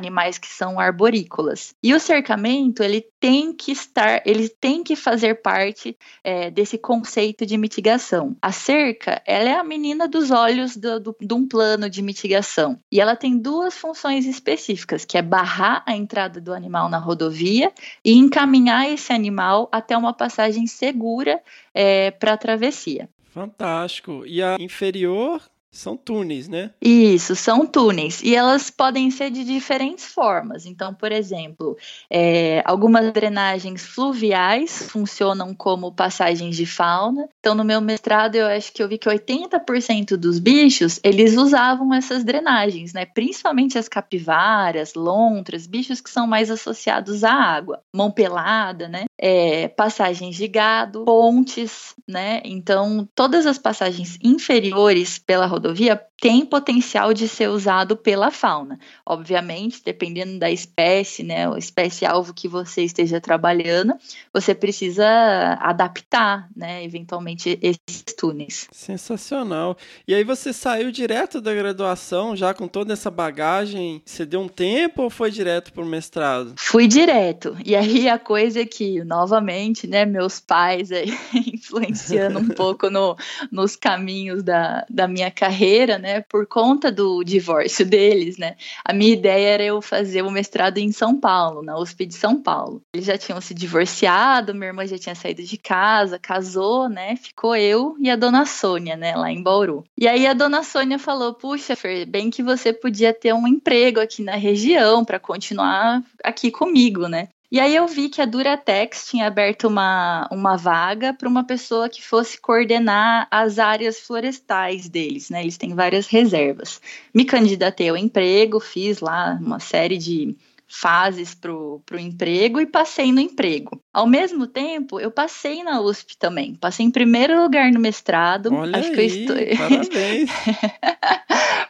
animais que são arborícolas. E o cercamento, ele tem que estar, ele tem que fazer parte é, desse conceito de mitigação. A cerca, ela é a menina dos olhos do, do, de um plano de mitigação. E ela tem duas funções específicas, que é barrar a entrada do animal na rodovia e encaminhar esse animal até uma passagem segura é, para a travessia. Fantástico. E a inferior são túneis, né? Isso, são túneis. E elas podem ser de diferentes formas. Então, por exemplo, é, algumas drenagens fluviais funcionam como passagens de fauna. Então, no meu mestrado, eu acho que eu vi que 80% dos bichos, eles usavam essas drenagens, né? Principalmente as capivaras, lontras, bichos que são mais associados à água. Mão pelada, né? É, passagens de gado, pontes, né? Então, todas as passagens inferiores pela rodovia tem potencial de ser usado pela fauna. Obviamente, dependendo da espécie, né, a espécie alvo que você esteja trabalhando, você precisa adaptar, né, eventualmente esses túneis. Sensacional. E aí você saiu direto da graduação já com toda essa bagagem? Você deu um tempo ou foi direto para o mestrado? Fui direto. E aí a coisa é que, novamente, né, meus pais aí, *laughs* influenciando um *laughs* pouco no, nos caminhos da, da minha carreira, né, por conta do divórcio deles, né, a minha ideia era eu fazer o mestrado em São Paulo, na USP de São Paulo. Eles já tinham se divorciado, minha irmã já tinha saído de casa, casou, né, ficou eu e a dona Sônia, né, lá em Bauru. E aí a dona Sônia falou: Puxa, Fer, bem que você podia ter um emprego aqui na região para continuar aqui comigo, né? E aí eu vi que a Duratex tinha aberto uma, uma vaga para uma pessoa que fosse coordenar as áreas florestais deles, né? Eles têm várias reservas. Me candidatei ao emprego, fiz lá uma série de fases para o emprego e passei no emprego. Ao mesmo tempo, eu passei na USP também. Passei em primeiro lugar no mestrado. Olha Acho aí, que eu estou... parabéns.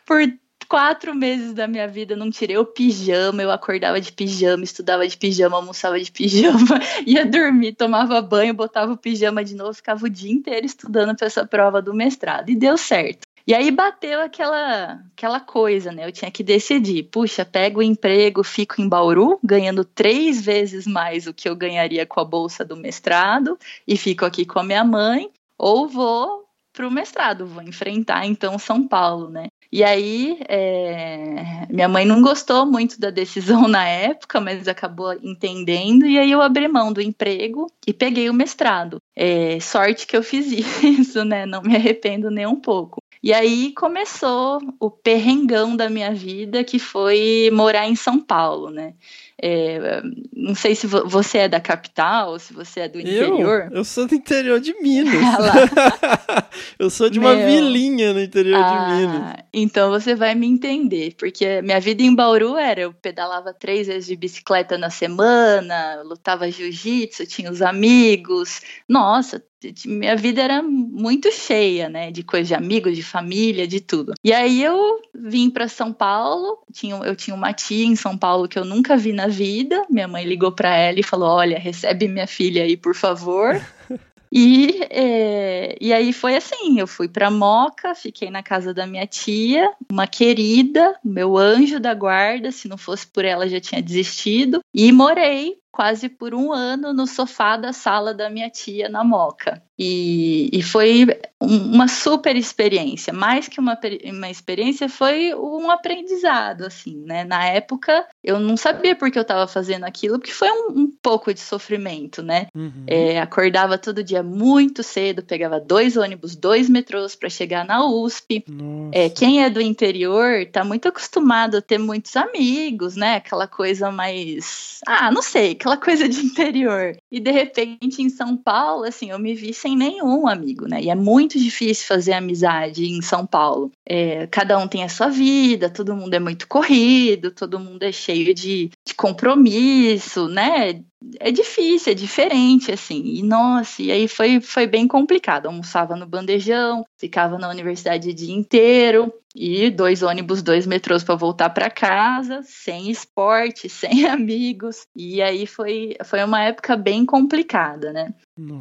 Por *laughs* *laughs* quatro meses da minha vida não tirei o pijama, eu acordava de pijama, estudava de pijama, almoçava de *laughs* pijama, ia dormir, tomava banho, botava o pijama de novo, ficava o dia inteiro estudando para essa prova do mestrado. E deu certo. E aí bateu aquela, aquela coisa, né? Eu tinha que decidir. Puxa, pego o emprego, fico em Bauru, ganhando três vezes mais o que eu ganharia com a bolsa do mestrado, e fico aqui com a minha mãe, ou vou para o mestrado, vou enfrentar então São Paulo, né? E aí, é... minha mãe não gostou muito da decisão *laughs* na época, mas acabou entendendo, e aí eu abri mão do emprego e peguei o mestrado. É... Sorte que eu fiz *laughs* isso, né? Não me arrependo nem um pouco. E aí começou o perrengão da minha vida, que foi morar em São Paulo, né? É, não sei se vo você é da capital, se você é do interior. Eu, eu sou do interior de Minas. *laughs* Ah *laughs* eu sou de Meu. uma vilinha no interior de Ah, Minas. então você vai me entender, porque minha vida em Bauru era eu pedalava três vezes de bicicleta na semana, lutava jiu-jitsu, tinha os amigos. Nossa, minha vida era muito cheia, né, de coisa de amigos, de família, de tudo. E aí eu vim para São Paulo, tinha, eu tinha uma tia em São Paulo que eu nunca vi na vida. Minha mãe ligou para ela e falou: "Olha, recebe minha filha aí, por favor". *laughs* E, é, e aí foi assim, eu fui pra Moca, fiquei na casa da minha tia, uma querida, meu anjo da guarda, se não fosse por ela já tinha desistido, e morei quase por um ano no sofá da sala da minha tia na Moca. E, e foi um- uma super experiência, mais que uma, uma experiência, foi um aprendizado, assim, né? Na época eu não sabia por que eu estava fazendo aquilo, porque foi um, um pouco de sofrimento, né? Uhum. É, acordava todo dia muito cedo, pegava dois ônibus, dois metrôs para chegar na USP. É, quem é do interior tá muito acostumado a ter muitos amigos, né? Aquela coisa mais. Ah, não sei, aquela coisa de interior. E de repente em São Paulo, assim, eu me vi sem nenhum amigo, né? E é muito difícil fazer amizade em São Paulo. É, cada um tem a sua vida, todo mundo é muito corrido, todo mundo é cheio de, de compromisso, né? é difícil, é diferente, assim. E nossa, e aí foi, foi bem complicado. Almoçava no bandejão, ficava na universidade o dia inteiro, e dois ônibus, dois metrôs para voltar para casa, sem esporte, *laughs* sem amigos. E aí foi, foi uma época bem complicada, né?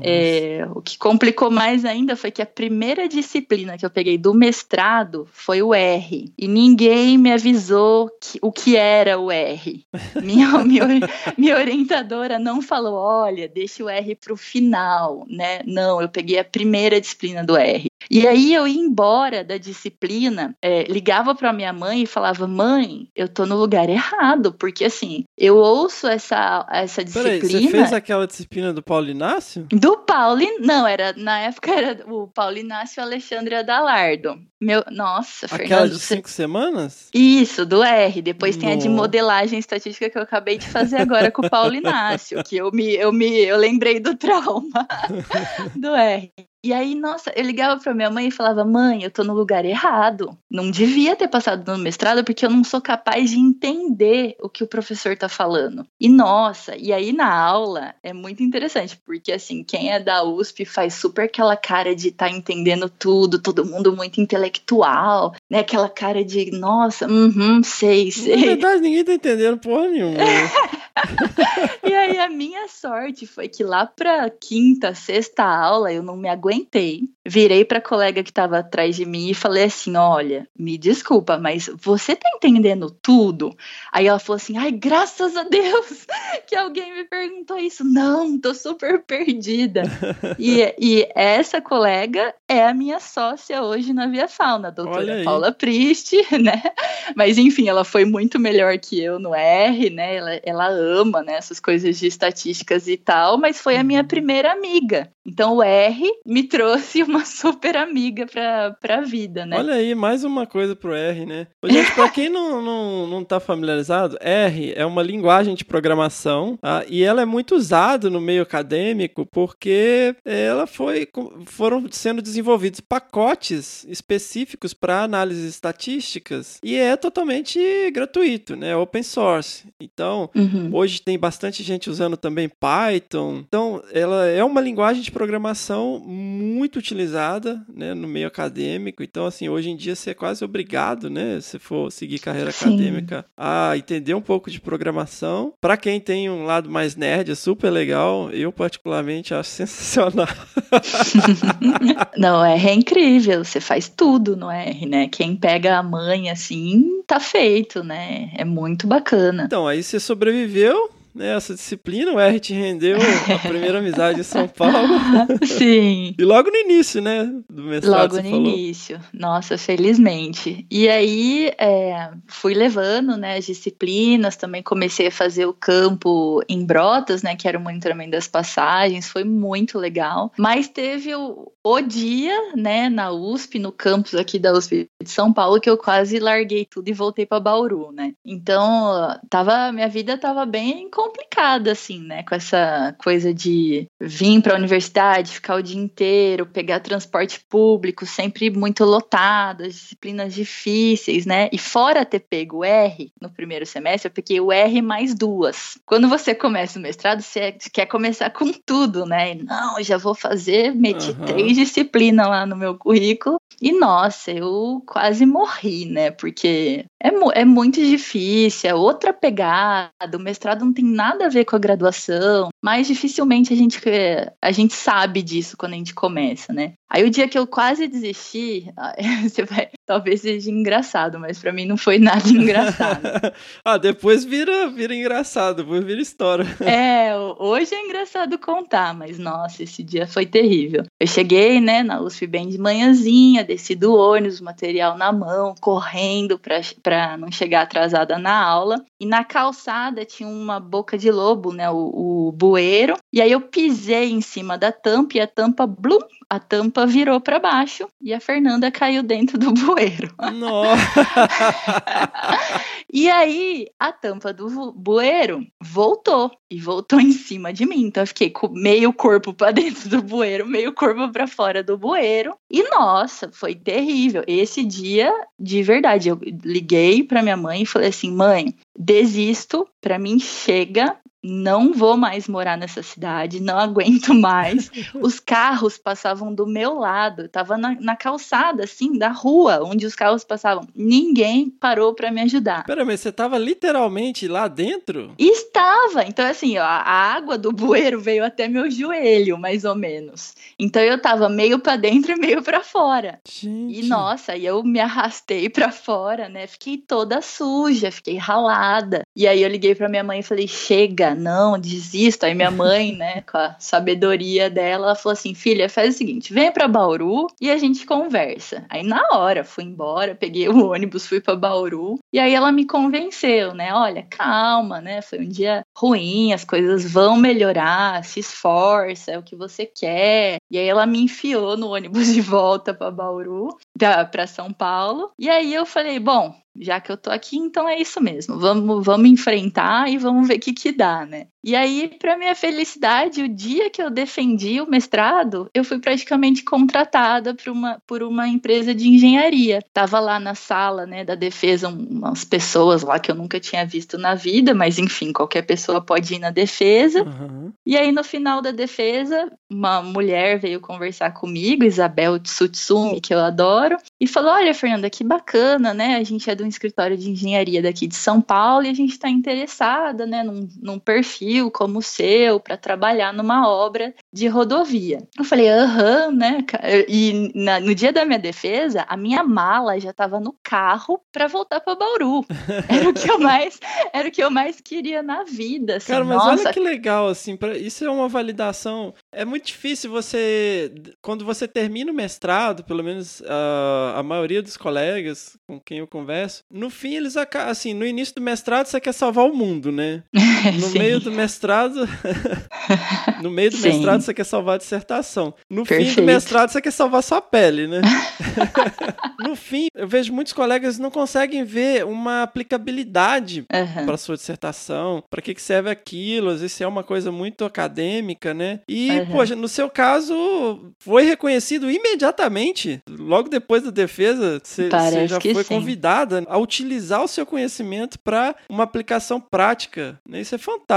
É, o que complicou mais ainda foi que a primeira disciplina que eu peguei do mestrado foi o R. E ninguém me avisou que- o que era o R. *laughs* Minha, minha, minha orientadora não falou: olha, deixa o R para o final, né? Não, eu peguei a primeira disciplina do R. E aí eu ia embora da disciplina, é, ligava para minha mãe e falava: mãe, eu tô no lugar errado, porque assim, eu ouço essa, essa Peraí, disciplina. você fez aquela disciplina do Paulo Inácio? Do Paulo, não, era, na época era o Paulo Inácio e o Alexandre Adalardo. Meu, nossa, Aquela Fernando. de você- cinco semanas? Isso, do R. Depois tem a de modelagem estatística que eu acabei de fazer agora com o Paulo Inácio, que eu me, eu me, eu lembrei do trauma *laughs* do R. E aí, nossa, eu ligava pra minha mãe e falava: Mãe, eu tô no lugar errado. Não devia ter passado no mestrado porque eu não sou capaz de entender o que o professor tá falando. E nossa, e aí na aula é muito interessante, porque assim, quem é da USP faz super aquela cara de tá entendendo tudo, todo mundo muito intelectual, intelectual né? Aquela cara de, nossa, uhum, sei, Na sei. verdade, ninguém tá entendendo porra nenhuma. *laughs* E aí a minha sorte foi que lá pra quinta, sexta aula eu não me aguentei. Virei pra colega que tava atrás de mim e falei assim: "Olha, me desculpa, mas você tá entendendo tudo?" Aí ela falou assim: "Ai, graças a Deus *laughs* que alguém me perguntou isso. Não, tô super perdida." *laughs* e, e essa colega é a minha sócia hoje na Via Fauna, doutora aí. Paula Priste, *laughs* né? Mas enfim, ela foi muito melhor que eu no R, né? Ela, ela ama né, essas coisas de estatísticas e tal, mas foi a minha primeira amiga. Então o R me trouxe uma *laughs* super amiga pra, pra vida, né? Olha aí, mais uma coisa pro R, né? Ô, Gente, pra quem não, não, não tá familiarizado, R é uma linguagem de programação tá? e ela é muito usada no meio acadêmico porque ela foi, foram sendo desenvolvidos pacotes específicos para análises estatísticas e é totalmente gratuito, né? Open source. Então, Uhum. Hoje tem bastante gente usando também Python. Então, ela é uma linguagem de programação muito utilizada né, no meio acadêmico. Então, assim, hoje em dia você é quase obrigado, né? Se for seguir carreira Sim. acadêmica, a entender um pouco de programação. Para quem tem um lado mais nerd, é super legal. Eu, particularmente, acho *laughs* sensacional. *laughs* Não, R é incrível, você faz tudo no R, né? Quem pega a mãe assim, tá feito, né? É muito bacana. Então, aí você sobreviveu. Né, essa disciplina, o R te rendeu a *laughs* primeira amizade em São Paulo. Sim. E logo no início, né? Do mestrado Logo no falou. início, nossa, felizmente. E aí é, fui levando né, as disciplinas, também comecei a fazer o campo em Brotas, né? Que era o monitoramento das passagens, foi muito legal. Mas teve o, o dia, né, na USP, no campus aqui da USP de São Paulo, que eu quase larguei tudo e voltei para Bauru, né? Então, tava, minha vida tava bem complicada, assim, né, com essa coisa de vir para a universidade, ficar o dia inteiro, pegar transporte público, sempre muito lotado, disciplinas difíceis, né? E fora ter pego R no primeiro semestre, eu peguei o R mais duas. Quando você começa o mestrado, você quer começar com tudo, né? Não, já vou fazer, meti uhum. três disciplinas lá no meu currículo. E nossa, eu quase morri, né? Porque é, é muito difícil, é outra pegada. O mestrado não tem nada a ver com a graduação, mas dificilmente a gente, a gente sabe disso quando a gente começa, né? Aí o dia que eu quase desisti, *laughs* você vai, talvez seja engraçado, mas para mim não foi nada *laughs* engraçado. *laughs* ah, depois vira, vira engraçado, depois vira história. é, hoje é engraçado contar, mas nossa, esse dia foi terrível. Eu cheguei, né, na USP bem de manhãzinha, desci do ônibus, material na mão, correndo para não chegar atrasada na aula. E na calçada tinha uma boca de lobo, né, o, o bueiro. E aí eu pisei em cima da tampa e a tampa, blum, a tampa virou para baixo e a Fernanda caiu dentro do *laughs* bueiro. Nossa! *laughs* e aí a tampa do bueiro voltou e voltou em cima de mim. Então eu fiquei com meio corpo para dentro do bueiro, meio corpo para fora do bueiro. E nossa, foi terrível. Esse dia, de verdade, eu liguei para minha mãe e falei assim: "Mãe, desisto, para mim chega, não vou mais morar nessa cidade, não aguento mais. *laughs* os carros passavam do meu lado, tava na, na, calçada, assim, da rua, onde os carros passavam. Ninguém parou para me ajudar. Pera, mas você tava literalmente lá dentro? Estava. Então, assim, ó, a água do bueiro veio até meu joelho, mais ou menos. Então, eu tava meio para dentro e meio para fora. Gente. E, nossa, eu me arrastei para fora, né? Fiquei toda suja, fiquei ralada. E aí, eu liguei para minha mãe e falei: chega não, desisto. Aí minha mãe, né, com a sabedoria dela, ela falou assim: filha, faz o seguinte, vem para Bauru e a gente conversa. Aí na hora, fui embora, peguei o ônibus, fui para Bauru. E aí ela me convenceu, né? Olha, calma, né? Foi um dia ruim, as coisas vão melhorar, se esforça, é o que você quer. E aí ela me enfiou no ônibus de volta para Bauru, para São Paulo. E aí eu falei, bom, já que eu tô aqui, então é isso mesmo. Vamos, vamos enfrentar e vamos ver o que que dá, né? E aí, para minha felicidade, o dia que eu defendi o mestrado, eu fui praticamente contratada por uma, por uma empresa de engenharia. Tava lá na sala, né, da defesa, umas pessoas lá que eu nunca tinha visto na vida, mas enfim, qualquer pessoa pode ir na defesa. Uhum. E aí, no final da defesa, uma mulher veio conversar comigo, Isabel Tsutsumi, que eu adoro, e falou: Olha, Fernanda, que bacana, né? A gente é de um escritório de engenharia daqui de São Paulo e a gente está interessada, né, num, num perfil como o seu para trabalhar numa obra de rodovia. Eu falei, aham, né? E na, no dia da minha defesa, a minha mala já estava no carro para voltar para Bauru. *laughs* Era o que eu mais, era o que eu mais queria na vida. Assim, Cara, mas nossa. olha que legal, assim, pra, isso é uma validação. É muito difícil você, quando você termina o mestrado, pelo menos uh, a maioria dos colegas com quem eu converso, no fim eles assim, no início do mestrado você quer salvar o mundo, né? *laughs* No meio do mestrado, *laughs* no meio do Sim. mestrado você quer salvar a dissertação. No Perfeito. fim do mestrado você quer salvar sua pele, né? *laughs* no fim, eu vejo muitos colegas não conseguem ver uma aplicabilidade uhum. para sua dissertação, para que, que serve aquilo, às vezes é uma coisa muito acadêmica, né? E, uhum. poxa, no seu caso, foi reconhecido imediatamente, logo depois da defesa, você já foi sim. convidada a utilizar o seu conhecimento para uma aplicação prática. Né? Isso é fantástico.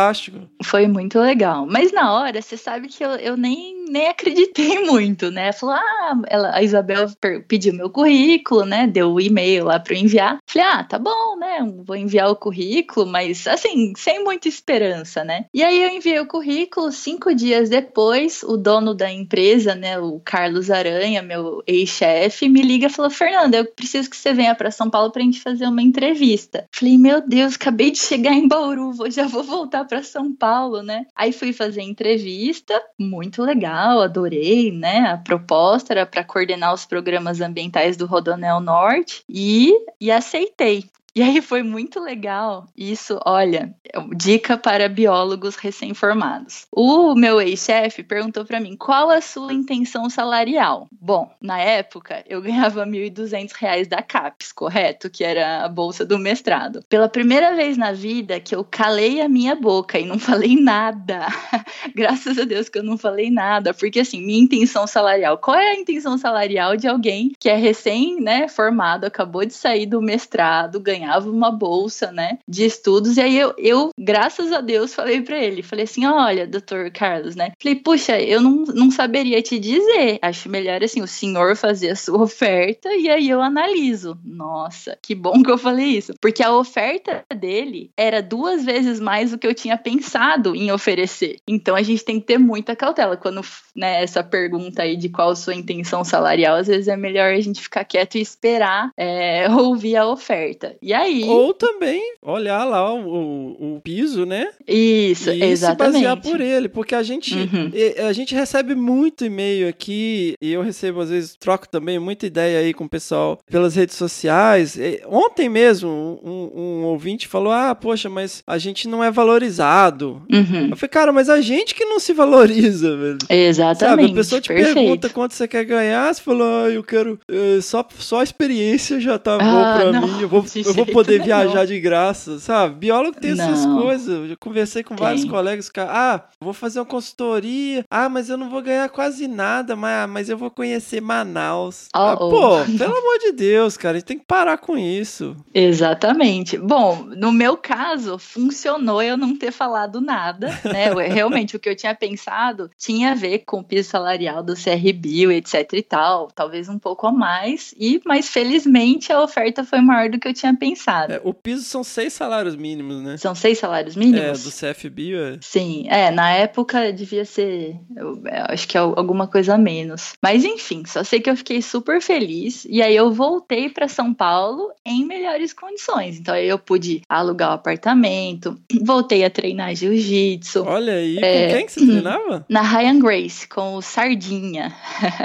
Foi muito legal. Mas na hora, você sabe que eu, eu nem, nem acreditei *laughs* muito, né? Falou, ah, ela, a Isabel pediu meu currículo, né? Deu o e-mail lá para eu enviar. Falei, ah, tá bom, né? Vou enviar o currículo, mas assim, sem muita esperança, né? E aí eu enviei o currículo. Cinco dias depois, o dono da empresa, né? O Carlos Aranha, meu ex-chefe, me liga e falou: Fernanda, eu preciso que você venha para São Paulo pra gente fazer uma entrevista. Falei, meu Deus, acabei de chegar em Bauru, já vou voltar para São são Paulo, né? Aí fui fazer entrevista, muito legal, adorei, né? A proposta era para coordenar os programas ambientais do Rodonel Norte e, e aceitei. E aí foi muito legal. Isso, olha, dica para biólogos recém-formados. O meu ex-chefe perguntou para mim qual a sua intenção salarial. Bom, na época eu ganhava R$ 1.200 da CAPES, correto? Que era a bolsa do mestrado. Pela primeira vez na vida que eu calei a minha boca e não falei nada. *laughs* Graças a Deus que eu não falei nada, porque assim, minha intenção salarial, qual é a intenção salarial de alguém que é recém, né, formado, acabou de sair do mestrado, ganhava uma bolsa, né, de estudos, e aí eu, eu graças a Deus, falei para ele, falei assim, olha, doutor Carlos, né, falei, puxa, eu não, não saberia te dizer, acho melhor, assim, o senhor fazer a sua oferta e aí eu analiso. Nossa, que bom que eu falei isso, porque a oferta dele era duas vezes mais do que eu tinha pensado em oferecer. Então a gente tem que ter muita cautela quando, né, essa pergunta aí de qual sua intenção salarial, às vezes é melhor a gente ficar quieto e esperar é, ouvir a oferta. E aí. Ou também olhar lá o, o, o piso, né? Isso, e exatamente. se basear por ele, porque a gente, Uhum. e- a gente recebe muito e-mail aqui, e eu recebo, às vezes, troco também muita ideia aí com o pessoal pelas redes sociais. E Ontem mesmo, um, um ouvinte falou: Ah, poxa, mas a gente não é valorizado. Uhum. Eu falei, cara, mas a gente que não se valoriza, velho. Exatamente. Sabe, a pessoa te perfeito. pergunta quanto você quer ganhar, você falou, ah, eu quero. eh, só, só a experiência já tá Ah, bom pra não, mim. Eu vou, de *laughs* eu vou poder viajar de graça, sabe? Biólogo tem essas Não. coisas. Eu conversei com vários Tem. colegas, cara. Ah, vou fazer uma consultoria. Ah, mas eu não vou ganhar quase nada, mas, mas eu vou conhecer Manaus. Ah, Oh, oh. pô, pelo amor de Deus, cara, a gente tem que parar com isso. Exatamente. Bom, no meu caso, funcionou eu não ter falado nada, né? Eu- Realmente, o que eu tinha pensado tinha a ver com o piso salarial do CRBio, etc e tal, talvez um pouco a mais, e mas felizmente a oferta foi maior do que eu tinha pensado. É, o piso são seis salários mínimos, né? São seis salários É, mínimos? do CFBio é. Sim, é, na época devia ser, eu, eu acho que é alguma coisa a menos. Mas enfim, só sei que eu fiquei super feliz e aí eu voltei para São Paulo em melhores condições. Então aí eu pude alugar o apartamento, *clears throat* voltei a treinar jiu-jitsu. Olha aí, É. com quem que você *clears throat* treinava? Na Ryan Grace, com o Sardinha. *laughs*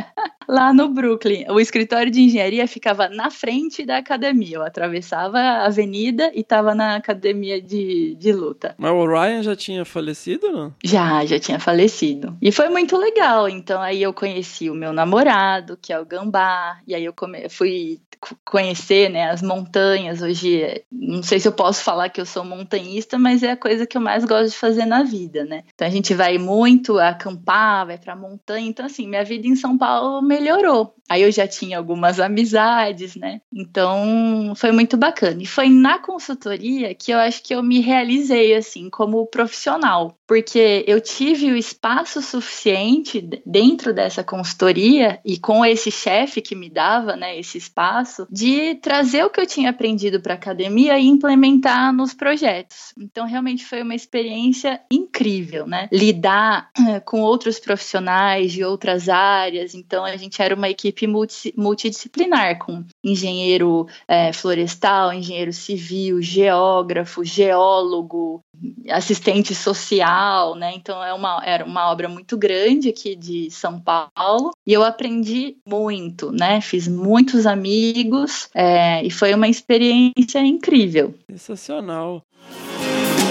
Lá no Brooklyn, o escritório de engenharia ficava na frente da academia. Eu atravessava a avenida e estava na academia de, de luta. Mas o Ryan já tinha falecido não? Já, já tinha falecido. E foi muito legal. Então aí eu conheci o meu namorado, que é o Gambá, e aí eu come- fui conhecer, né, as montanhas. Hoje, é- não sei se eu posso falar que eu sou montanhista, mas é a coisa que eu mais gosto de fazer na vida, né? Então a gente vai muito acampar, vai pra montanha. Então assim, minha vida em São Paulo melhorou. Aí eu já tinha algumas amizades, né? Então foi muito bacana. E foi na consultoria que eu acho que eu me realizei assim como profissional, porque eu tive o espaço suficiente dentro dessa consultoria e com esse chefe que me dava, né, esse espaço de trazer o que eu tinha aprendido para academia e implementar nos projetos. Então realmente foi uma experiência incrível, né? Lidar eh, com outros profissionais de outras áreas. Então a gente era uma equipe multi- multidisciplinar com engenheiro eh, florestal, engenheiro civil, geógrafo, geólogo, assistente social, né? Então é uma, era uma obra muito grande aqui de São Paulo e eu aprendi muito, né? Fiz muitos amigos eh, e foi uma experiência incrível. Sensacional.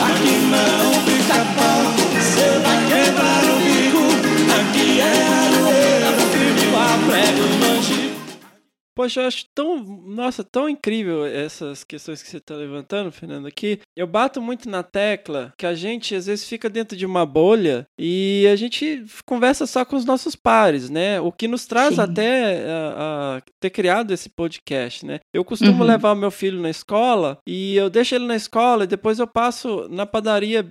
Aqui não fica pão, você vai quebrar o bico. Aqui é aroeira, firme a prego. Poxa, eu acho tão, nossa, tão incrível essas questões que você está levantando, Fernando, aqui. Eu bato muito na tecla que a gente às vezes fica dentro de uma bolha e a gente conversa só com os nossos pares, né? O que nos traz Sim. até a, a ter criado esse podcast, né? Eu costumo Uhum. levar o meu filho na escola e eu deixo ele na escola e depois eu passo na padaria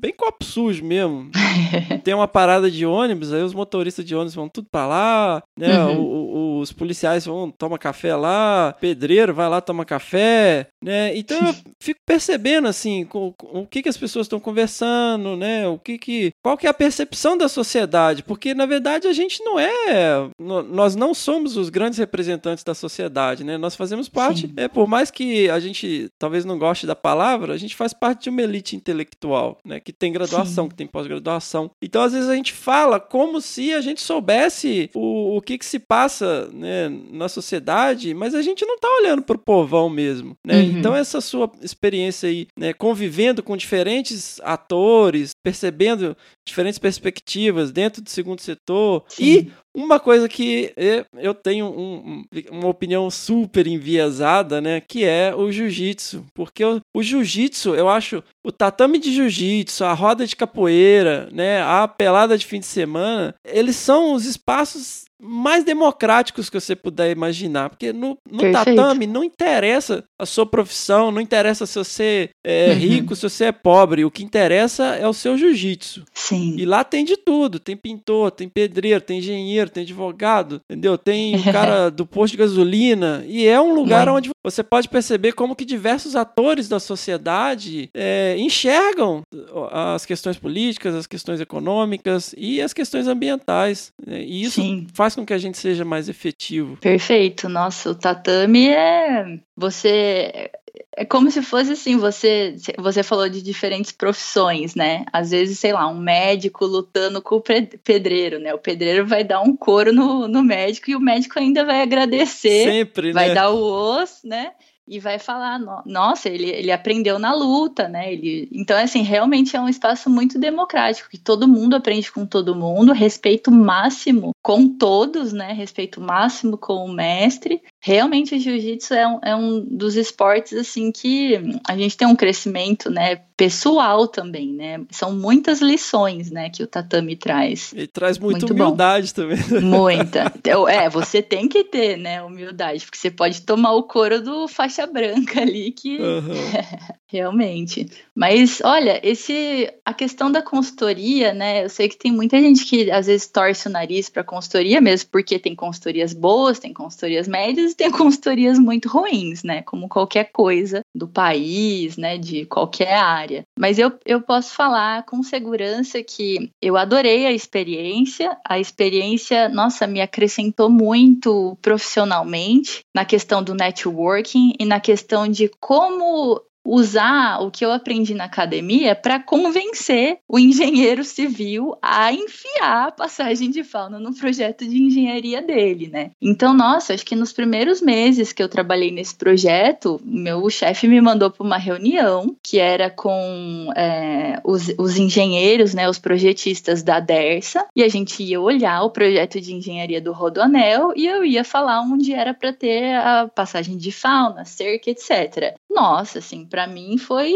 bem copo sujo mesmo. *laughs* Tem uma parada de ônibus, aí os motoristas de ônibus vão tudo pra lá, né? Uhum. O- o- os policiais vão tomar café lá, pedreiro vai lá tomar café, né? Então eu *laughs* fico percebendo assim com, com o que, que as pessoas estão conversando, né? O que que qual que é a percepção da sociedade? Porque na verdade a gente não é, nós não somos os grandes representantes da sociedade, né? Nós fazemos parte, Sim. é por mais que a gente talvez não goste da palavra, a gente faz parte de uma elite intelectual, né? Que tem graduação, Sim. que tem pós-graduação. Então às vezes a gente fala como se a gente soubesse o, o que que se passa né, na sociedade, mas a gente não tá olhando pro povão mesmo, né? Uhum. Então essa sua experiência aí, né, convivendo com diferentes atores, percebendo diferentes perspectivas dentro do segundo setor e uma coisa que é, eu tenho um- um- uma opinião super enviesada, né? Que é o jiu-jitsu. Porque o, o jiu-jitsu, eu acho, o tatame de jiu-jitsu, a roda de capoeira, né? A pelada de fim de semana, eles são os espaços mais democráticos que você puder imaginar. Porque no, no tatame não interessa a sua profissão, não interessa se você é Uhum. rico, se você é pobre. O que interessa é o seu jiu-jitsu. Sim. E lá tem de tudo. Tem pintor, tem pedreiro, tem engenheiro, tem advogado, entendeu? Tem *laughs* o cara do posto de gasolina. E é um lugar Muito. onde você pode perceber como que diversos atores da sociedade é, enxergam as questões políticas, as questões econômicas e as questões ambientais. né? E isso Sim. faz com que a gente seja mais efetivo. Perfeito. Nossa, o tatame é. Você. É como se fosse assim, você, você falou de diferentes profissões, né? Às vezes, sei lá, um médico lutando com o pedreiro, né? O pedreiro vai dar um couro no, no médico e o médico ainda vai agradecer, Sempre, vai né? dar o osso, né? E vai falar, "No- nossa, ele, ele aprendeu na luta, né? Ele, então, assim, realmente é um espaço muito democrático, que todo mundo aprende com todo mundo, respeito máximo com todos, né? Respeito máximo com o mestre. Realmente o jiu-jitsu é um, é um dos esportes, assim, que a gente tem um crescimento, né? Pessoal também, né? São muitas lições, né? Que o tatame traz. E traz muita Muito bom. humildade também. Muita. *laughs* Então, É, você tem que ter, né, humildade, porque você pode tomar o couro do faixa branca ali, que Aham. *laughs* realmente. Mas, olha, esse a questão da consultoria, né, eu sei que tem muita gente que às vezes torce o nariz para consultoria mesmo, porque tem consultorias boas, tem consultorias médias tem *laughs* consultorias muito ruins, né, como qualquer coisa do país, né, de qualquer área. Mas eu, eu posso falar com segurança que eu adorei a experiência, a experiência, nossa, me acrescentou muito profissionalmente na questão do networking e na questão de como usar o que eu aprendi na academia para convencer o engenheiro civil a enfiar a passagem de fauna no projeto de engenharia dele, né? Então, nossa, acho que nos primeiros meses que eu trabalhei nesse projeto, meu chefe me mandou para uma reunião que era com é, os, os engenheiros, né, os projetistas da Dersa, e a gente ia olhar o projeto de engenharia do Rodoanel e eu ia falar onde era para ter a passagem de fauna, cerca, etc. Nossa, assim, para mim foi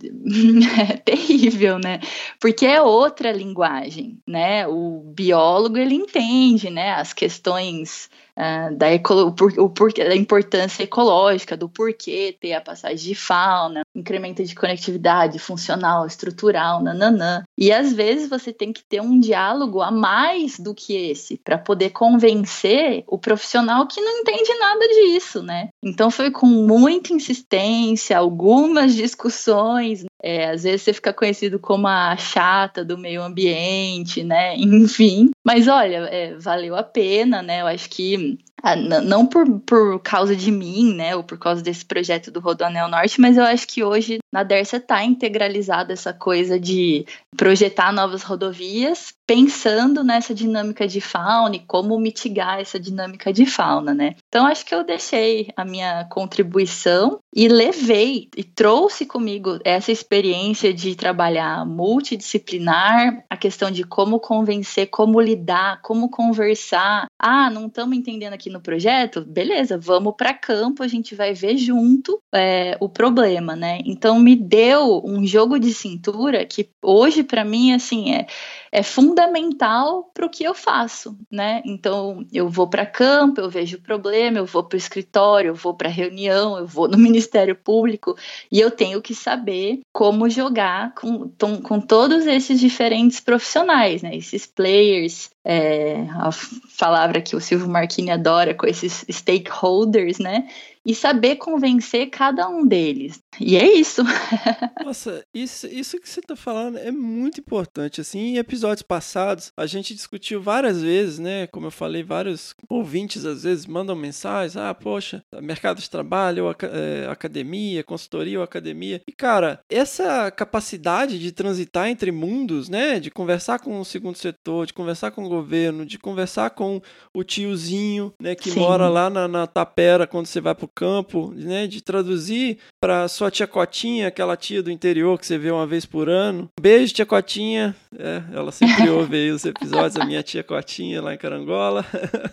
*laughs* terrível, né? Porque é outra linguagem, né? O biólogo ele entende, né, as questões ah, da, o o porquê- da importância ecológica, do porquê ter a passagem de fauna, incremento de conectividade funcional, estrutural, nananã. E às vezes você tem que ter um diálogo a mais do que esse para poder convencer o profissional que não entende nada disso, né? Então foi com muita insistência, algumas discussões. é, às vezes você fica conhecido como a chata do meio ambiente, né? *laughs* Enfim. Mas olha, é, valeu a pena, né? Eu acho que ah, n- não por, por causa de mim, né, ou por causa desse projeto do Rodoanel Norte, mas eu acho que hoje na Dersa está integralizada essa coisa de projetar novas rodovias, pensando nessa dinâmica de fauna e como mitigar essa dinâmica de fauna, né? Então acho que eu deixei a minha contribuição e levei e trouxe comigo essa experiência de trabalhar multidisciplinar, a questão de como convencer, como lidar, como conversar. Ah, não estamos entendendo aqui no projeto? Beleza, vamos para campo, a gente vai ver junto é, o problema, né? Então me deu um jogo de cintura que hoje para mim assim é é fundamental para o que eu faço, né? Então eu vou para campo, eu vejo o problema, eu vou para o escritório, eu vou para reunião, eu vou no *laughs* Ministério Público e eu tenho que saber como jogar com, com todos esses diferentes profissionais, né? Esses players, é, a palavra que o Silvio Marchini adora, com esses stakeholders, né? E saber convencer cada um deles. E é isso. *laughs* Nossa, isso, isso que você tá falando é muito importante. Assim, em episódios passados, a gente discutiu várias vezes, né? Como eu falei, vários ouvintes às vezes mandam mensagens: ah, poxa, mercado de trabalho, eh, academia, consultoria ou academia. E, cara, essa capacidade de transitar entre mundos, né? De conversar com o segundo setor, de conversar com o governo, de conversar com o tiozinho, né, que Sim. mora lá na, na tapera quando você vai pro campo, né, de traduzir para sua tia Cotinha, aquela tia do interior que você vê uma vez por ano. Beijo, tia Cotinha. É, ela sempre *laughs* ouve aí os episódios, a minha tia Cotinha lá em Carangola.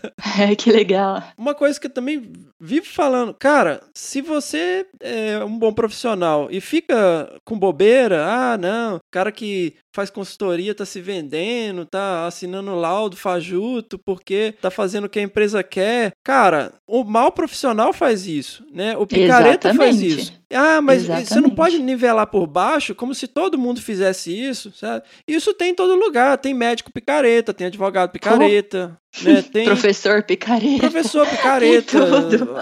*laughs* que legal. Uma coisa que eu também vivo falando, cara, se você é um bom profissional e fica com bobeira, ah, não, cara que faz consultoria tá se vendendo, tá assinando laudo fajuto porque tá fazendo o que a empresa quer. Cara, o mal profissional faz isso, né? O picareta faz Exatamente. isso. Ah, mas você não Exatamente. pode nivelar por baixo como se todo mundo fizesse isso, sabe? Isso tem em todo lugar. Tem médico picareta, tem advogado picareta, né? *laughs* Tem Professor picareta. professor *laughs* picareta,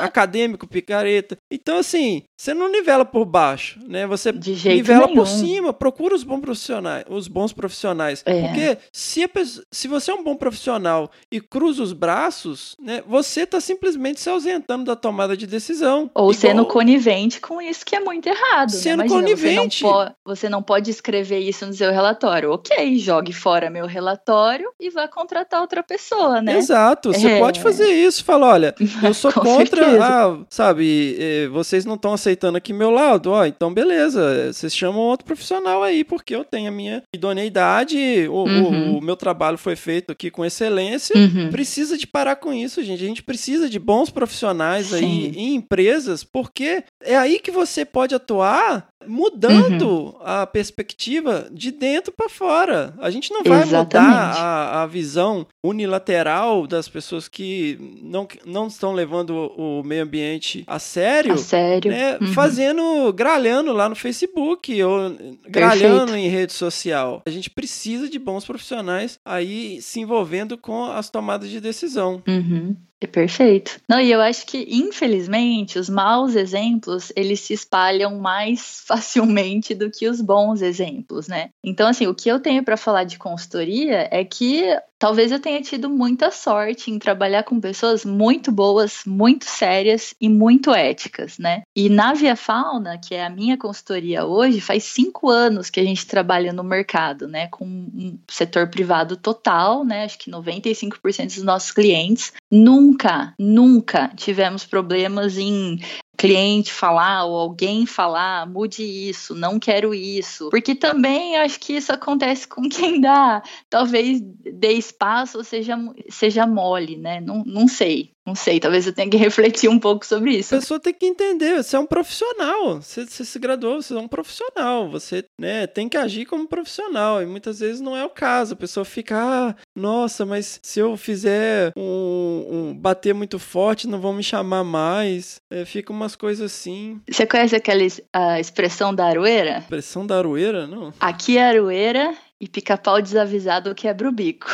acadêmico picareta. Então, assim, você não nivela por baixo, né? Você nivela nenhum. por cima, procura os bons profissionais, os bons profissionais. É. Porque se, a pessoa- se você é um bom profissional e cruza os braços, né? Você tá simplesmente se ausentando da tomada de decisão. Ou Igual- sendo conivente com isso que é muito errado. Sendo né? Imagina, conivente. Você não, você não pode escrever isso no seu relatório. Ok, jogue fora meu relatório e vá contratar outra pessoa, né? Exato, você É. pode fazer isso. Fala, olha, *laughs* eu sou contra, ah, sabe, eh, vocês não estão aceitando aqui meu laudo, ó, então beleza, vocês chamam outro profissional aí, porque eu tenho a minha idoneidade, o, o- Uhum. o meu trabalho foi feito aqui com excelência. Uhum. Precisa de parar com isso, gente. A gente precisa de bons profissionais aí Sim. em empresas, porque é aí que você pode atuar mudando Uhum. a perspectiva de dentro para fora. A gente não vai mudar Exatamente. a, a visão unilateral das pessoas que não, não estão levando o, o meio ambiente a sério. A sério. Né, Uhum. Fazendo, gralhando lá no Facebook ou gralhando em rede social. A gente precisa de bons profissionais aí se envolvendo com as tomadas de decisão. Uhum. É perfeito. Não, e eu acho que, infelizmente, os maus exemplos, eles se espalham mais facilmente do que os bons exemplos, né? Então, assim, o que eu tenho para falar de consultoria é que talvez eu tenha tido muita sorte em trabalhar com pessoas muito boas, muito sérias e muito éticas, né? E na Via Fauna, que é a minha consultoria hoje, faz cinco anos que a gente trabalha no mercado, né? Com um setor privado total, né? Acho que 95% dos nossos clientes nunca, nunca tivemos problemas em cliente falar ou alguém falar, mude isso, não quero isso. Porque também acho que isso acontece com quem dá, talvez dê espaço seja, seja mole, né? Não, não sei. Não sei, talvez eu tenha que refletir um pouco sobre isso. A pessoa tem que entender, você é um profissional, você, você se graduou, você é um profissional, você né, tem que agir como profissional, e muitas vezes não é o caso. A pessoa fica, ah, nossa, mas se eu fizer um, um bater muito forte, não vão me chamar mais. É, fica umas coisas assim. Você conhece aquela a expressão da aroeira? Pressão da aroeira, não? Aqui é aroeira e pica-pau desavisado quebra o bico.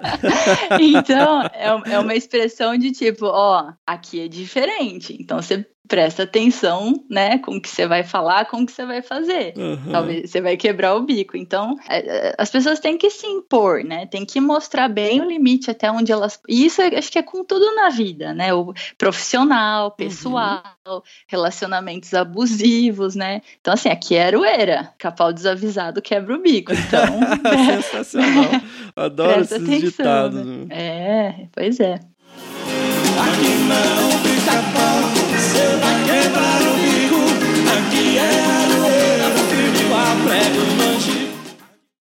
*laughs* então, é, é uma expressão de tipo, ó, aqui é diferente. Então você presta atenção, né, com o que você vai falar, com o que você vai fazer. Aham. Talvez você vai quebrar o bico. Então, é, é, as pessoas têm que se impor, né? Tem que mostrar bem o limite até onde elas. E isso eu acho que é com tudo na vida, né? O profissional, pessoal, relacionamentos abusivos, né? Então, assim, aqui é aroeira. Capau desavisado quebra o bico. Então, *laughs* Sensacional. *laughs* Adoro presta esses atenção. ditados. né? né? É, pois é. Aqui não fica você vai quebrar o bico. Aqui é aroeira, firme a prego.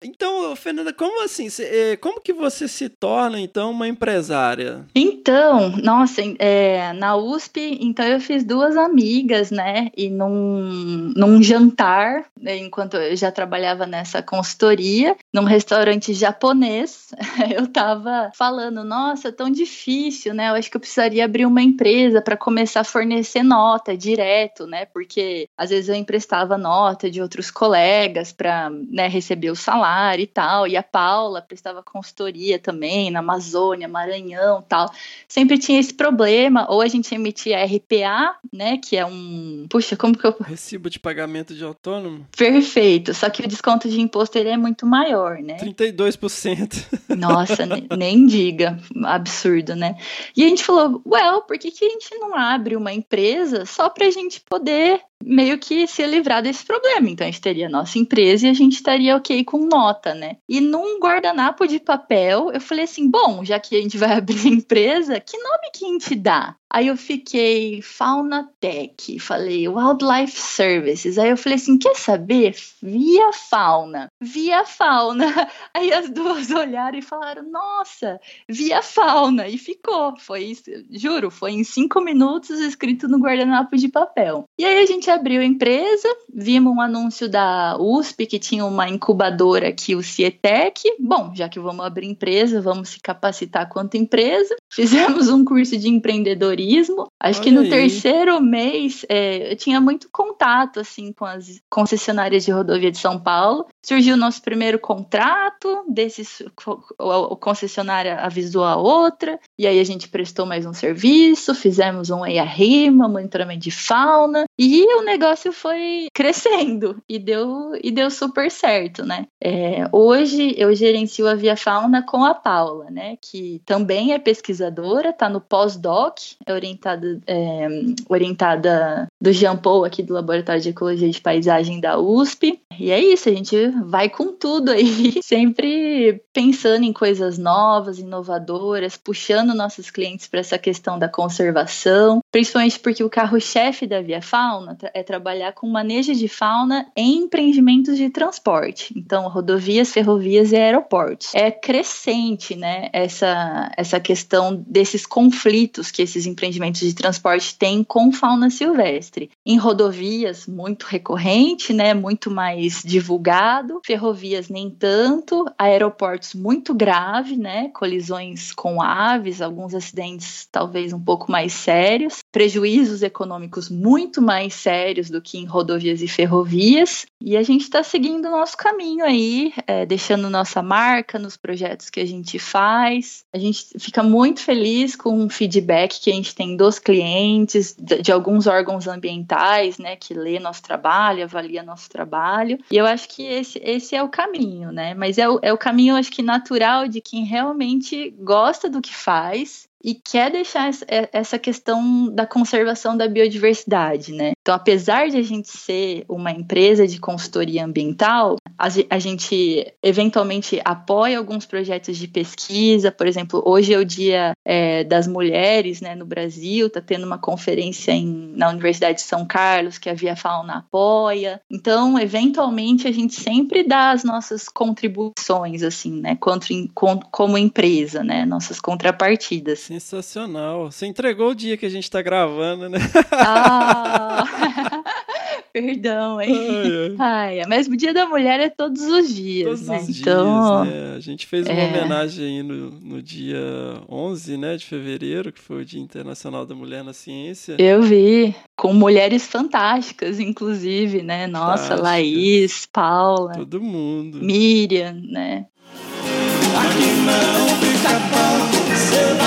Então, Fernanda, como assim? eh, como que você se torna, então, uma empresária? Então, nossa, é, na USP, então eu fiz duas amigas, né? E num, num jantar, né, enquanto eu já trabalhava nessa consultoria, num restaurante japonês, *laughs* eu tava falando, nossa, tão difícil, né? Eu acho que eu precisaria abrir uma empresa para começar a fornecer nota direto, né? Porque às vezes eu emprestava nota de outros colegas para né, receber o salário e tal, e a Paula prestava consultoria também na Amazônia, Maranhão, tal. Sempre tinha esse problema, ou a gente emitia RPA, né, que é um, puxa, como que eu Recibo de pagamento de autônomo? perfeito, só que o desconto de imposto ele é muito maior, né? 32%. *laughs* Nossa, ne- nem diga, absurdo, né? E a gente falou, well, por que, que a gente não abre uma empresa só pra gente poder meio que se livrar desse problema. Então a gente teria a nossa empresa e a gente estaria ok com nota, né? E num guardanapo de papel, eu falei assim: bom, já que a gente vai *laughs* abrir a empresa, que nome que a gente dá? Aí eu fiquei Fauna Tech, falei Wildlife Services. Aí eu falei assim: quer saber? Via Fauna. Via Fauna. *laughs* Aí as duas olharam e falaram: nossa, Via Fauna. E ficou. Foi, juro, foi em cinco minutos escrito no guardanapo de papel. E aí a gente abriu a empresa, vimos um anúncio da USP que tinha uma incubadora aqui, o Cietec. Bom, já que vamos abrir empresa, vamos se capacitar quanto empresa. Fizemos um curso de empreendedorismo Acho Olha que no aí. terceiro mês é, eu tinha muito contato assim com as concessionárias de rodovia de São Paulo. Surgiu o nosso primeiro contrato, desses o, o concessionária avisou a outra, e aí a gente prestou mais um serviço, fizemos um EIA-RIMA, monitoramento de fauna, e o negócio foi crescendo e deu, e deu super certo, né? É, hoje eu gerencio a Via Fauna com a Paula, né? Que também é pesquisadora, está no pós-doc, é orientada, é, orientada do Jean Paul aqui do Laboratório de Ecologia de Paisagem da USP. E é isso, a gente vai com tudo aí, *laughs* sempre pensando em coisas novas, inovadoras, puxando nossos clientes para essa questão da conservação, principalmente porque o carro-chefe da Via Fauna é trabalhar com manejo de fauna em empreendimentos de transporte. Então, rodovias, ferrovias e aeroportos. É crescente, né, essa, essa questão desses conflitos que esses empreendimentos de transporte têm com fauna silvestre. Em rodovias, muito recorrente, né, muito mais divulgado, ferrovias nem tanto, aeroportos muito grave, né, colisões com aves, alguns acidentes talvez um pouco mais sérios, prejuízos econômicos muito mais sérios do que em rodovias e ferrovias, e a gente está seguindo o nosso caminho aí, é, deixando nossa marca nos projetos que a gente faz. A gente fica muito feliz com o feedback que a gente tem dos clientes, de, de alguns órgãos ambientais, né, que lê nosso trabalho, avalia nosso trabalho. E eu acho que esse, esse é o caminho, né? Mas é o, é o caminho, acho que natural de quem realmente gosta do que faz e quer deixar essa questão da conservação da biodiversidade, né? Então, apesar de a gente ser uma empresa de consultoria ambiental, a gente eventualmente apoia alguns projetos de pesquisa. Por exemplo, hoje é o Dia é, das Mulheres, né, no Brasil, está tendo uma conferência em, na Universidade de São Carlos que a Via Fauna apoia. Então, eventualmente, a gente sempre dá as nossas contribuições, assim, né, como empresa, né, nossas contrapartidas. Sensacional. Você entregou o dia que a gente tá gravando, né? Ah, *laughs* perdão, hein? Ai, ai, mas o Dia da Mulher é todos os dias, Todos né? os então, dias, né? A gente fez uma é. homenagem aí no, no dia 11, né, de fevereiro, que foi o Dia Internacional da Mulher na Ciência. eu vi com mulheres fantásticas, inclusive, né? Nossa, Fantásticas. Laís, Paula, Todo mundo. Miriam, né? Aqui não é.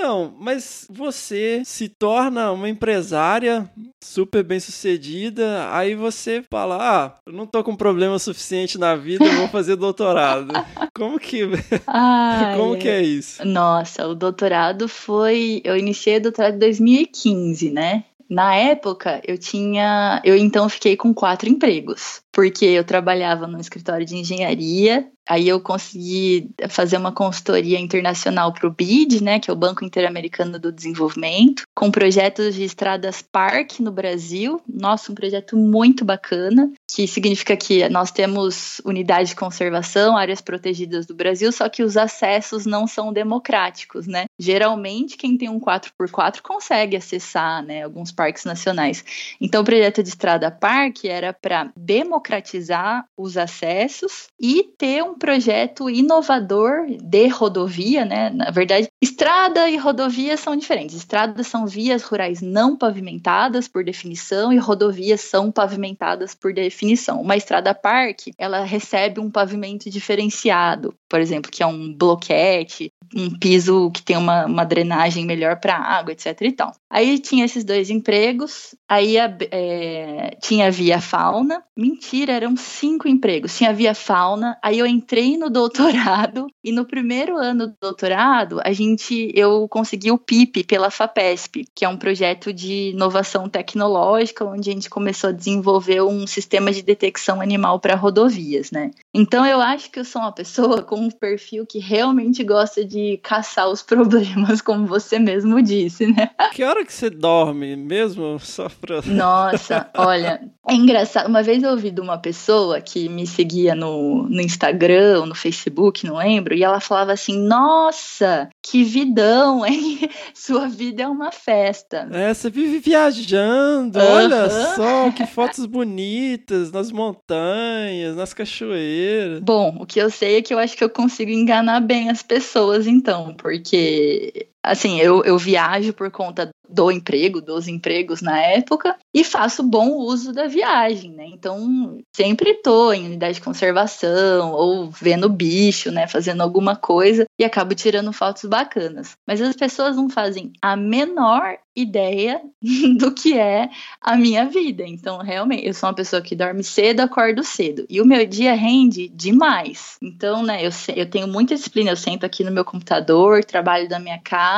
Então, mas você se torna uma empresária super bem sucedida, aí você fala, ah, eu não tô com problema suficiente na vida, eu vou fazer doutorado. *laughs* Como que, Ai, *laughs* como que é isso? Nossa, o doutorado foi. Eu iniciei o doutorado em 2015, né? Na época, eu tinha. Eu então fiquei com quatro empregos. Porque eu trabalhava no escritório de engenharia, aí eu consegui fazer uma consultoria internacional para o BID, né, que é o Banco Interamericano do Desenvolvimento, com projetos de estradas parque no Brasil. Nossa, um projeto muito bacana, que significa que nós temos unidade de conservação, áreas protegidas do Brasil, só que os acessos não são democráticos, né? Geralmente, quem tem um 4x4 consegue acessar, né, alguns parques nacionais. Então, o projeto de estrada parque era para democratizar os acessos e ter um projeto inovador de rodovia, né? Na verdade, estrada e rodovia são diferentes. Estradas são vias rurais não pavimentadas por definição e rodovias são pavimentadas por definição. Uma estrada parque, ela recebe um pavimento diferenciado, por exemplo, que é um bloquete. um piso que tem uma, uma drenagem melhor para água, etc e tal. Aí tinha esses dois empregos, aí a, é, tinha via fauna. Mentira, eram cinco empregos. Tinha via fauna, aí eu entrei no *laughs* doutorado e no primeiro ano do doutorado, a gente eu consegui o PIP pela FAPESP, que é um projeto de inovação tecnológica onde a gente começou a desenvolver um sistema de detecção animal para rodovias, né? Então eu acho que eu sou uma pessoa com um perfil que realmente gosta de caçar os problemas, como você mesmo disse, né? Que hora que você dorme mesmo? Só pra... Nossa, olha, é engraçado. Uma vez eu ouvi de uma pessoa que me seguia no, no Instagram ou no Facebook, não lembro, e ela falava assim: Nossa, que vidão, hein? *laughs* Sua vida é uma festa. É, você vive viajando, Aham. olha só, que fotos bonitas nas montanhas, nas cachoeiras. Bom, o que eu sei é que eu acho que eu consigo enganar bem as pessoas, então, porque 是 assim, eu, eu viajo por conta do emprego, dos empregos na época, e faço bom uso da viagem, né? Então, sempre tô em unidade de conservação, ou vendo bicho, né? Fazendo alguma coisa, e acabo tirando fotos bacanas. Mas as pessoas não fazem a menor ideia *laughs* do que é a minha vida. Então, realmente, eu sou uma pessoa que dorme cedo, acordo cedo. E o meu dia rende demais. Então, né, eu, eu tenho muita disciplina. Eu sento aqui no meu computador, trabalho da minha casa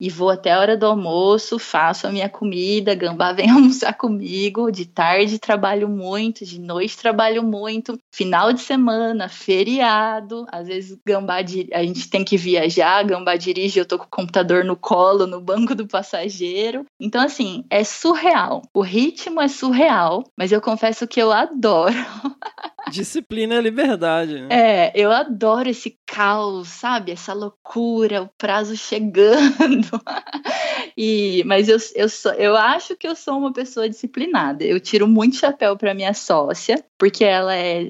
e vou até a hora do almoço, faço a minha comida, Gambá vem *laughs* almoçar comigo. De tarde trabalho muito, de noite trabalho muito. Final de semana, feriado. Às vezes, Gambá, a gente tem que viajar, Gambá dirige, eu tô com o computador no colo, no banco do passageiro. Então, assim, é surreal. O ritmo é surreal, mas eu confesso que eu adoro. *laughs* Disciplina é liberdade. né? É, eu adoro esse caos, sabe? Essa loucura, o prazo chegando. *laughs* E, mas eu, eu, sou, eu acho que eu sou uma pessoa disciplinada. Eu tiro muito chapéu para minha sócia, porque ela é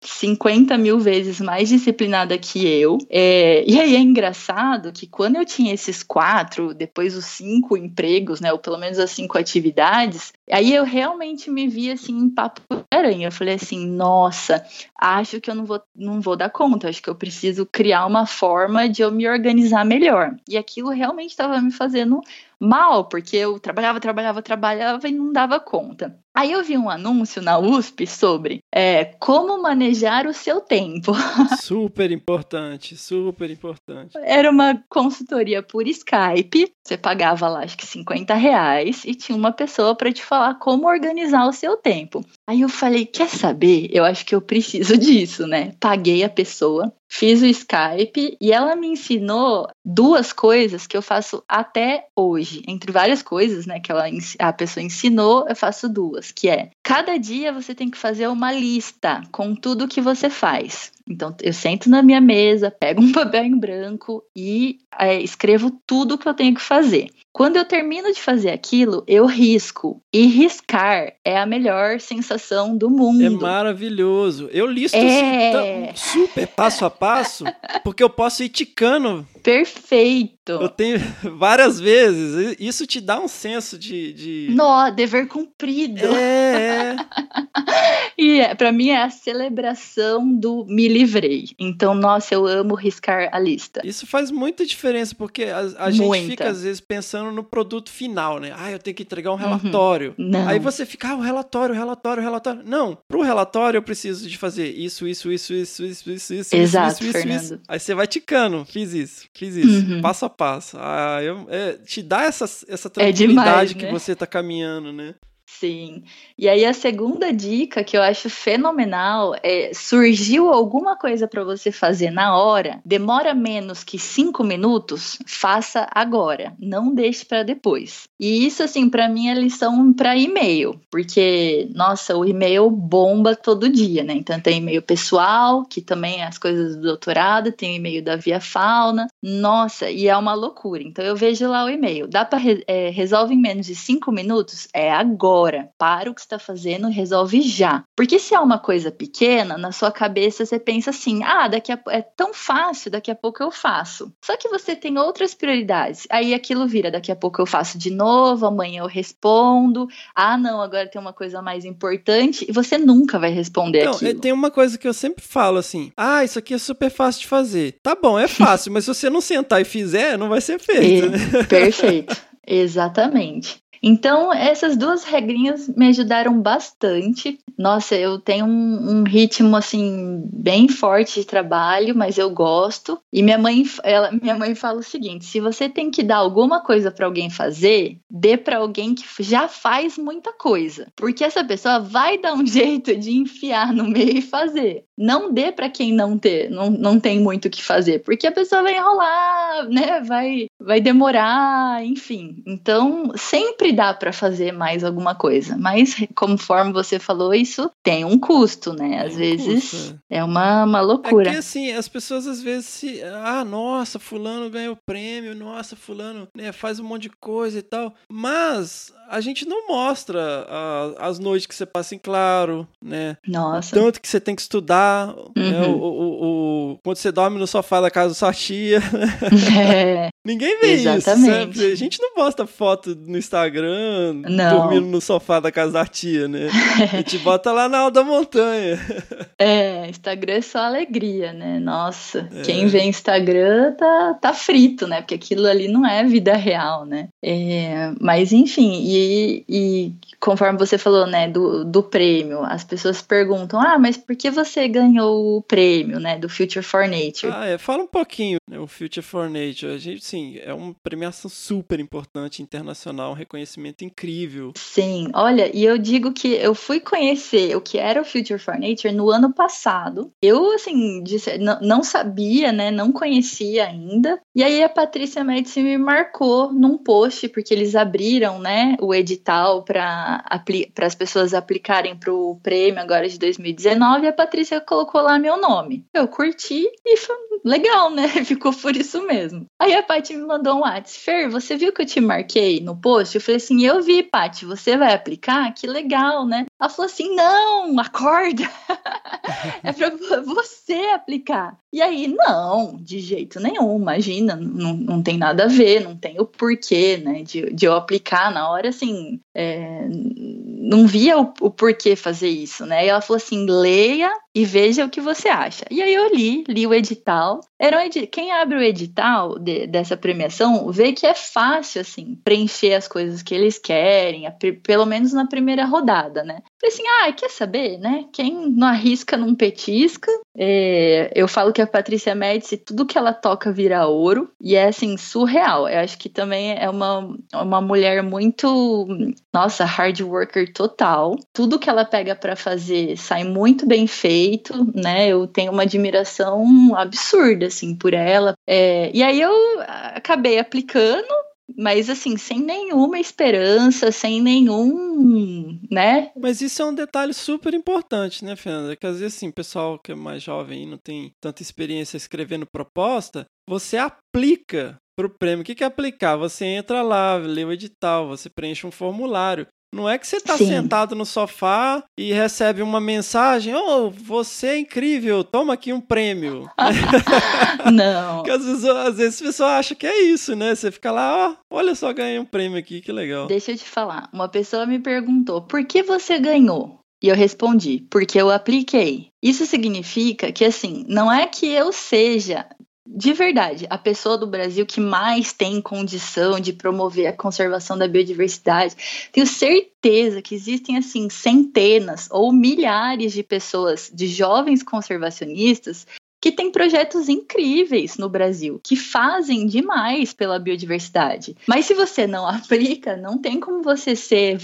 50 mil vezes mais disciplinada que eu. É, e aí é engraçado que quando eu tinha esses quatro, depois os cinco empregos, né? Ou pelo menos as cinco atividades, aí eu realmente me vi assim em papo aranha. Eu falei assim, nossa, acho que eu não vou, não vou dar conta, acho que eu preciso criar uma forma de eu me organizar melhor. E aquilo realmente estava me fazendo mal, porque eu trabalhava, trabalhava, trabalhava e não dava conta. Aí eu vi um anúncio na USP sobre é, como manejar o seu tempo. *laughs* Super importante, super importante. Era uma consultoria por Skype. Você pagava lá, acho que 50 reais, e tinha uma pessoa para te falar como organizar o seu tempo. Aí eu falei: quer saber? Eu acho que eu preciso *laughs* disso, né? Paguei a pessoa, fiz o Skype e ela me ensinou duas coisas que eu faço até hoje. Entre várias coisas, né, que ela, a pessoa ensinou, eu faço duas, que é cada dia você tem que fazer uma lista com tudo que você faz. Então, eu sento na minha mesa, pego um *laughs* papel em branco e é, escrevo tudo que eu tenho que fazer. Quando eu termino de fazer aquilo, eu risco. E riscar é a melhor sensação do mundo. É maravilhoso. Eu listo É. tão- super passo a passo, porque eu posso ir ticando. Perfeito. Eu tenho *laughs* várias vezes. Isso te dá um senso de. de... Nó, dever cumprido. É, é. *laughs* E é, para mim é a celebração do me livrei. Então, nossa, eu amo riscar a lista. Isso faz muita diferença, porque a, a gente fica, às vezes, pensando no produto final, né? Ah, eu tenho que entregar um relatório. Não. Aí você fica, ah, o relatório, o relatório, o relatório. Não, pro relatório eu preciso de fazer isso, isso, isso, isso, isso, isso, isso, Exato, isso, isso, Fernando. isso. Aí você vai ticando, fiz isso, fiz isso, Uhum. passo a passo. Ah, eu, é, te dá essa, essa É tranquilidade demais, que né? você tá caminhando, né? Sim. E aí a segunda dica que eu acho fenomenal é surgiu alguma coisa para você fazer na hora, demora menos que cinco minutos, faça agora, não deixe para depois. E isso assim para mim é lição para e-mail, porque nossa, o e-mail bomba todo dia, né? Então tem e-mail pessoal, que também é as coisas do doutorado, tem e-mail da Via Fauna, nossa, e é uma loucura. Então eu vejo lá o e-mail, dá para resolve em menos de cinco minutos, é agora. Para o que está fazendo, resolve já. Porque se é uma coisa pequena, na sua cabeça você pensa assim: ah, daqui a, é tão fácil, daqui a pouco eu faço. Só que você tem outras prioridades. Aí aquilo vira: daqui a pouco eu faço de novo, amanhã eu respondo. Ah, não, agora tem uma coisa mais importante. E você nunca vai responder Não, aquilo. tem uma coisa que eu sempre falo assim: ah, isso aqui é super fácil de fazer. Tá bom, é fácil, mas você você não sentar e fizer, não vai ser feito. Né? *laughs* Perfeito. Exatamente. Então, essas duas regrinhas me ajudaram bastante. Nossa, eu tenho um, um, ritmo assim bem forte de trabalho, mas eu gosto. E minha mãe, ela, minha mãe fala o seguinte: se você tem que dar alguma coisa para alguém fazer, dê para alguém que já faz muita coisa, porque essa pessoa vai dar um *laughs* jeito de enfiar no meio e fazer. Não dê para quem não ter, não, não tem muito o que fazer, porque a pessoa vai enrolar, né? Vai, vai demorar, enfim. Então, sempre dá para fazer mais alguma coisa, mas conforme você falou, isso tem um custo, né? Às tem vezes custo. É. é uma, uma loucura. É que assim, as pessoas às vezes se, ah, nossa, fulano ganhou prêmio, nossa, fulano, né, faz um monte de coisa e tal, mas a gente não mostra a, as noites que você passa em claro, né? Nossa. Tanto que você tem que estudar, né? uhum. né? o, o, o, quando você dorme no sofá da casa da sua tia. *laughs* *laughs* É. Ninguém vê Exatamente. isso, sabe? A gente não posta foto no Instagram não. dormindo no sofá da casa da tia, né? *laughs* A gente bota lá na alta montanha. É, Instagram é só alegria, né? Nossa, é. quem vê Instagram tá, tá frito, né? Porque aquilo ali não é vida real, né? É, mas enfim, e e, conforme você falou, né, do, do prêmio, as pessoas perguntam, ah, mas por que você ganhou o prêmio, né, do Future for Nature? Ah, é, fala um pouquinho, né, o Future for Nature, a gente, sim, é uma premiação super importante, internacional, um reconhecimento incrível. Sim, olha, e eu digo que eu fui conhecer o que era o Future for Nature no ano passado, eu, assim, disse, não, sabia, né, não conhecia ainda, e aí a Patrícia Médici me marcou num post, porque eles abriram, né, o edital para as pessoas aplicarem para o prêmio agora de 2019 e a Patrícia colocou lá meu nome. Eu curti e foi legal, né? *laughs* Ficou por isso mesmo. Aí a Me mandou um WhatsApp. Fer, você viu que eu te marquei no post? Eu falei assim, eu vi, Paty, você vai aplicar? Que legal, né? Ela falou assim, não, acorda. *laughs* é para você aplicar. E aí, não, de jeito nenhum, imagina, não, não tem nada a ver, não tem o porquê, né, de, de eu aplicar na hora, assim, é, não via o, o, porquê fazer isso, né, e ela falou assim, leia e veja o que você acha. E aí eu li, li o edital, era um edi quem abre o edital de, dessa premiação vê que é fácil, assim, preencher as coisas que eles querem, pelo menos na primeira rodada, né. Falei assim, ah, quer saber, né, quem não arrisca não petisca, é, eu falo que a Patrícia Médici, tudo que ela toca vira ouro, e é assim, surreal. Eu acho que também é uma, uma mulher muito, nossa, hard worker total. Tudo que ela pega para fazer sai muito bem feito, né? Eu tenho uma admiração absurda, assim, por ela. É, e aí eu acabei aplicando, mas assim, sem nenhuma esperança, sem nenhum, né? Mas isso é um detalhe super importante, né, Fernanda? Que às vezes, assim, pessoal que é mais jovem e não tem tanta experiência escrevendo proposta, você aplica para o prêmio. O que é aplicar? Você entra lá, lê o edital, você preenche um formulário. Não é que você está sentado no sofá e recebe uma mensagem: Oh, você é incrível, toma aqui um prêmio. *laughs* Não. Porque às vezes, às vezes a pessoa acha que é isso, né? Você fica lá, ó, oh, olha só, ganhei um prêmio aqui, que legal. Deixa eu te falar. Uma pessoa me perguntou: por que você ganhou? E eu respondi, porque eu apliquei. Isso significa que, assim, não é que eu seja de verdade, a pessoa do Brasil que mais tem condição de promover a conservação da biodiversidade. Tenho certeza que existem assim centenas ou milhares de pessoas, de jovens conservacionistas que têm projetos incríveis no Brasil, que fazem demais pela biodiversidade. Mas se você não *laughs* aplica, não tem como você ser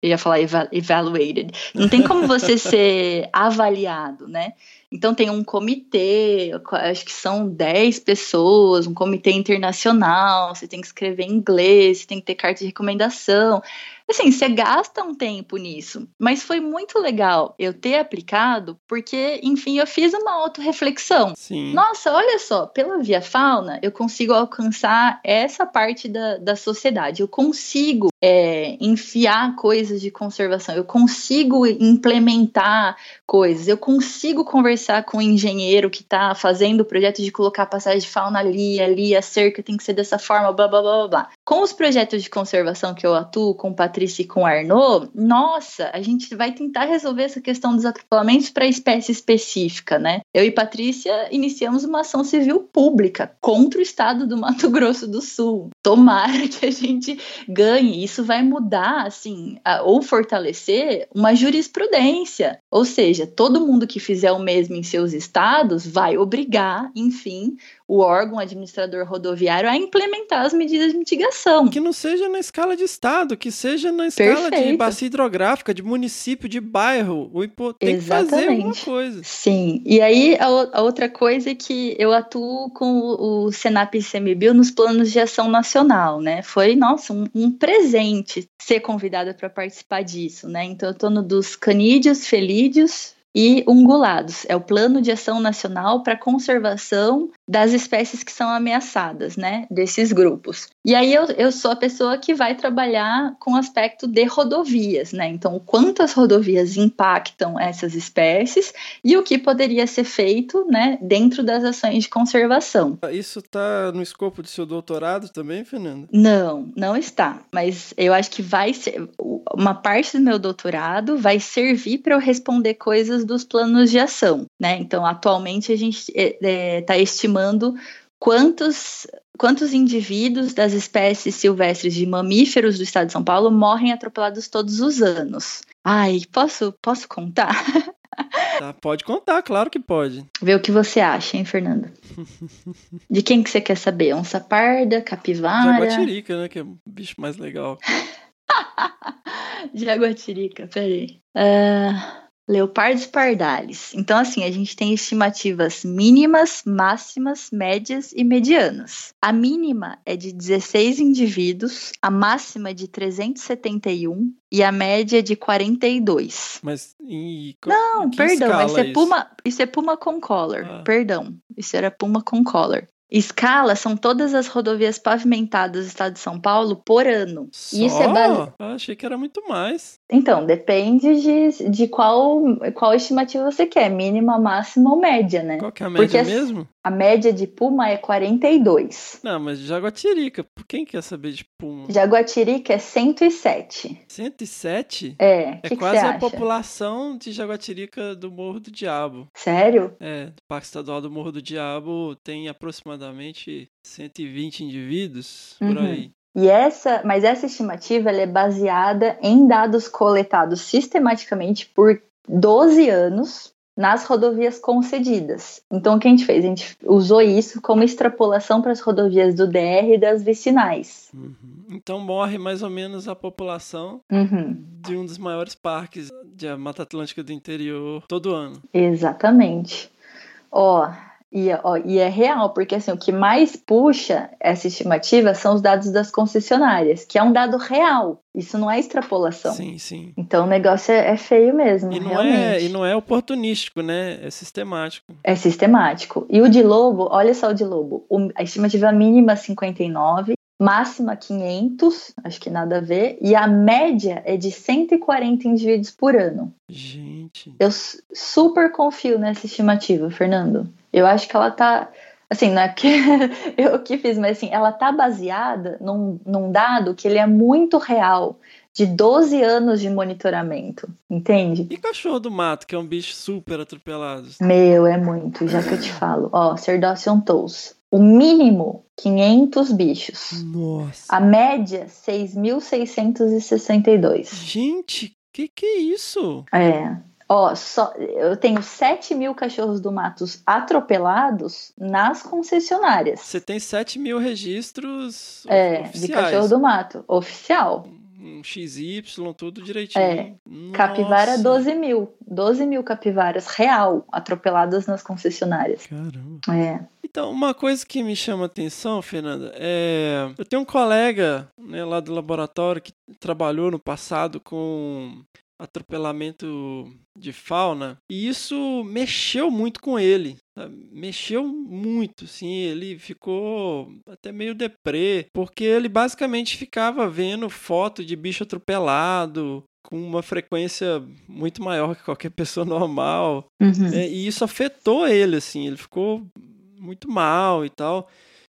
eu ia falar evaluated. Não tem como você *laughs* ser avaliado, né? Então tem um comitê, acho que são 10 pessoas, um comitê internacional, você tem que escrever em inglês, você tem que ter carta de recomendação. Assim, você gasta um tempo nisso, mas foi muito legal eu ter aplicado, porque, enfim, eu fiz uma autorreflexão. Sim. Nossa, olha só, pela Via Fauna, eu consigo alcançar essa parte da, da sociedade. Eu consigo é, enfiar coisas de conservação, eu consigo implementar coisas, eu consigo conversar com o engenheiro que está fazendo o projeto de colocar a passagem de fauna ali, ali, a cerca tem que ser dessa forma, blá blá blá blá blá. Com os projetos de conservação que eu atuo, com Patrícia e com Arnaud, nossa, a gente vai tentar resolver essa questão dos atropelamentos para espécie específica, né? Eu e Patrícia iniciamos uma ação civil pública contra o estado do Mato *laughs* Grosso do Sul. Tomara que a gente ganhe. Isso vai mudar, assim, a, ou fortalecer uma jurisprudência. Ou seja, todo mundo que fizer o mesmo em seus estados vai obrigar, enfim, o órgão administrador rodoviário a implementar as medidas de mitigação. Que não seja na escala de estado, que seja na escala de Perfeito. bacia hidrográfica, de município, de bairro. O impo... Tem que fazer Exatamente. alguma coisa. Sim, e aí a, a outra coisa é que eu atuo com o, o Senap e CMBio nos planos de ação nacional, né? Foi, nossa, um, um presente ser convidada para participar disso, né? Então eu tô no dos canídeos, felídeos e ungulados. É o Plano de Ação Nacional para Conservação das espécies que são ameaçadas, né? Desses grupos. E aí eu, eu sou a pessoa que vai trabalhar com o aspecto de rodovias, né? Então, o quanto as rodovias impactam essas espécies e o que poderia ser feito, né, dentro das ações de conservação. Isso tá no escopo do seu doutorado também, Fernanda? Não, não está. Mas eu acho que vai ser. Uma parte do meu doutorado vai servir para eu responder coisas dos planos de ação, né? Então, atualmente a gente está estimando quantos. Quantos indivíduos das espécies silvestres de mamíferos do estado de São Paulo morrem atropelados todos os anos? Ai, posso, posso contar? *laughs* Tá, pode contar, claro que pode. Vê o que você acha, hein, Fernando? *laughs* De quem que você quer saber? Onça parda, capivara? Jaguatirica, né? Que é o bicho mais legal. *laughs* Jaguatirica, peraí. Ah, leopardos pardales. Então, assim, a gente tem estimativas mínimas, máximas, médias e medianas. A mínima é de 16 indivíduos, a máxima é de 371 e a média é de 42. Mas em. Não, perdão, isso é, isso? puma, isso é puma com collar. Ah. Perdão, isso era puma com collar. Escala são todas as rodovias pavimentadas do estado de São Paulo por ano. E isso é Só? base... Achei que era muito mais. Então, depende de, de qual, qual estimativa você quer, mínima, máxima ou média, né? Qual que é a Porque média as- mesmo? A média de puma é 42. Não, mas Jaguatirica. Por quem quer saber de Puma? Jaguatirica é 107. 107? É, É que, que quase a acha? população de Jaguatirica do Morro do Diabo. Sério? É, do Parque Estadual do Morro do Diabo tem aproximadamente 120 indivíduos por Uhum. aí. E essa, mas essa estimativa ela é baseada em dados coletados sistematicamente por 12 anos nas rodovias concedidas. Então o que a gente fez? A gente usou isso como extrapolação para as rodovias do DR e das vicinais. Uhum. Então morre mais ou menos a população Uhum, de um dos maiores parques de Mata Atlântica do interior todo ano. exatamente. Ó, e, ó, e é real, porque assim, o que mais puxa essa estimativa são os dados das concessionárias, que é um dado real. Isso não é extrapolação. Sim, sim. Então o negócio é, é feio mesmo, E não, realmente. é, e não é oportunístico, né? É sistemático. É sistemático. E o de lobo, olha só o de lobo. O- a estimativa mínima é 59, máxima 500, acho que nada a ver, e a média é de 140 indivíduos por ano. Gente. Eu su- super confio nessa estimativa, Fernando. Eu acho que ela tá. Assim, não é que *laughs* eu que fiz, mas assim, ela tá baseada num, num dado que ele é muito real, de 12 anos de monitoramento, entende? E cachorro do mato, que é um bicho super atropelado. Meu, é muito, já que eu te falo. Ó, Cerdócio Tous. O mínimo, 500 bichos. Nossa. A média, 6.662. Gente, que que é isso? É. Ó, só, eu tenho 7 mil cachorros do matos atropelados nas concessionárias. Você tem 7 mil registros É, oficiais. de cachorro do mato. Oficial. Um XY, tudo direitinho. É. Capivara, Nossa. 12 mil. 12 mil capivaras real atropeladas nas concessionárias. Caramba. É. Então, uma coisa que me chama a atenção, Fernanda, é. Eu tenho um colega né, lá do laboratório que trabalhou no passado com atropelamento de fauna e isso mexeu muito com ele. sabe? Mexeu muito, sim. Ele ficou até meio deprê, porque ele basicamente ficava vendo foto de bicho atropelado. com uma frequência muito maior que qualquer *laughs* pessoa normal. Uhum. né? E isso afetou ele, assim, ele ficou muito mal e tal.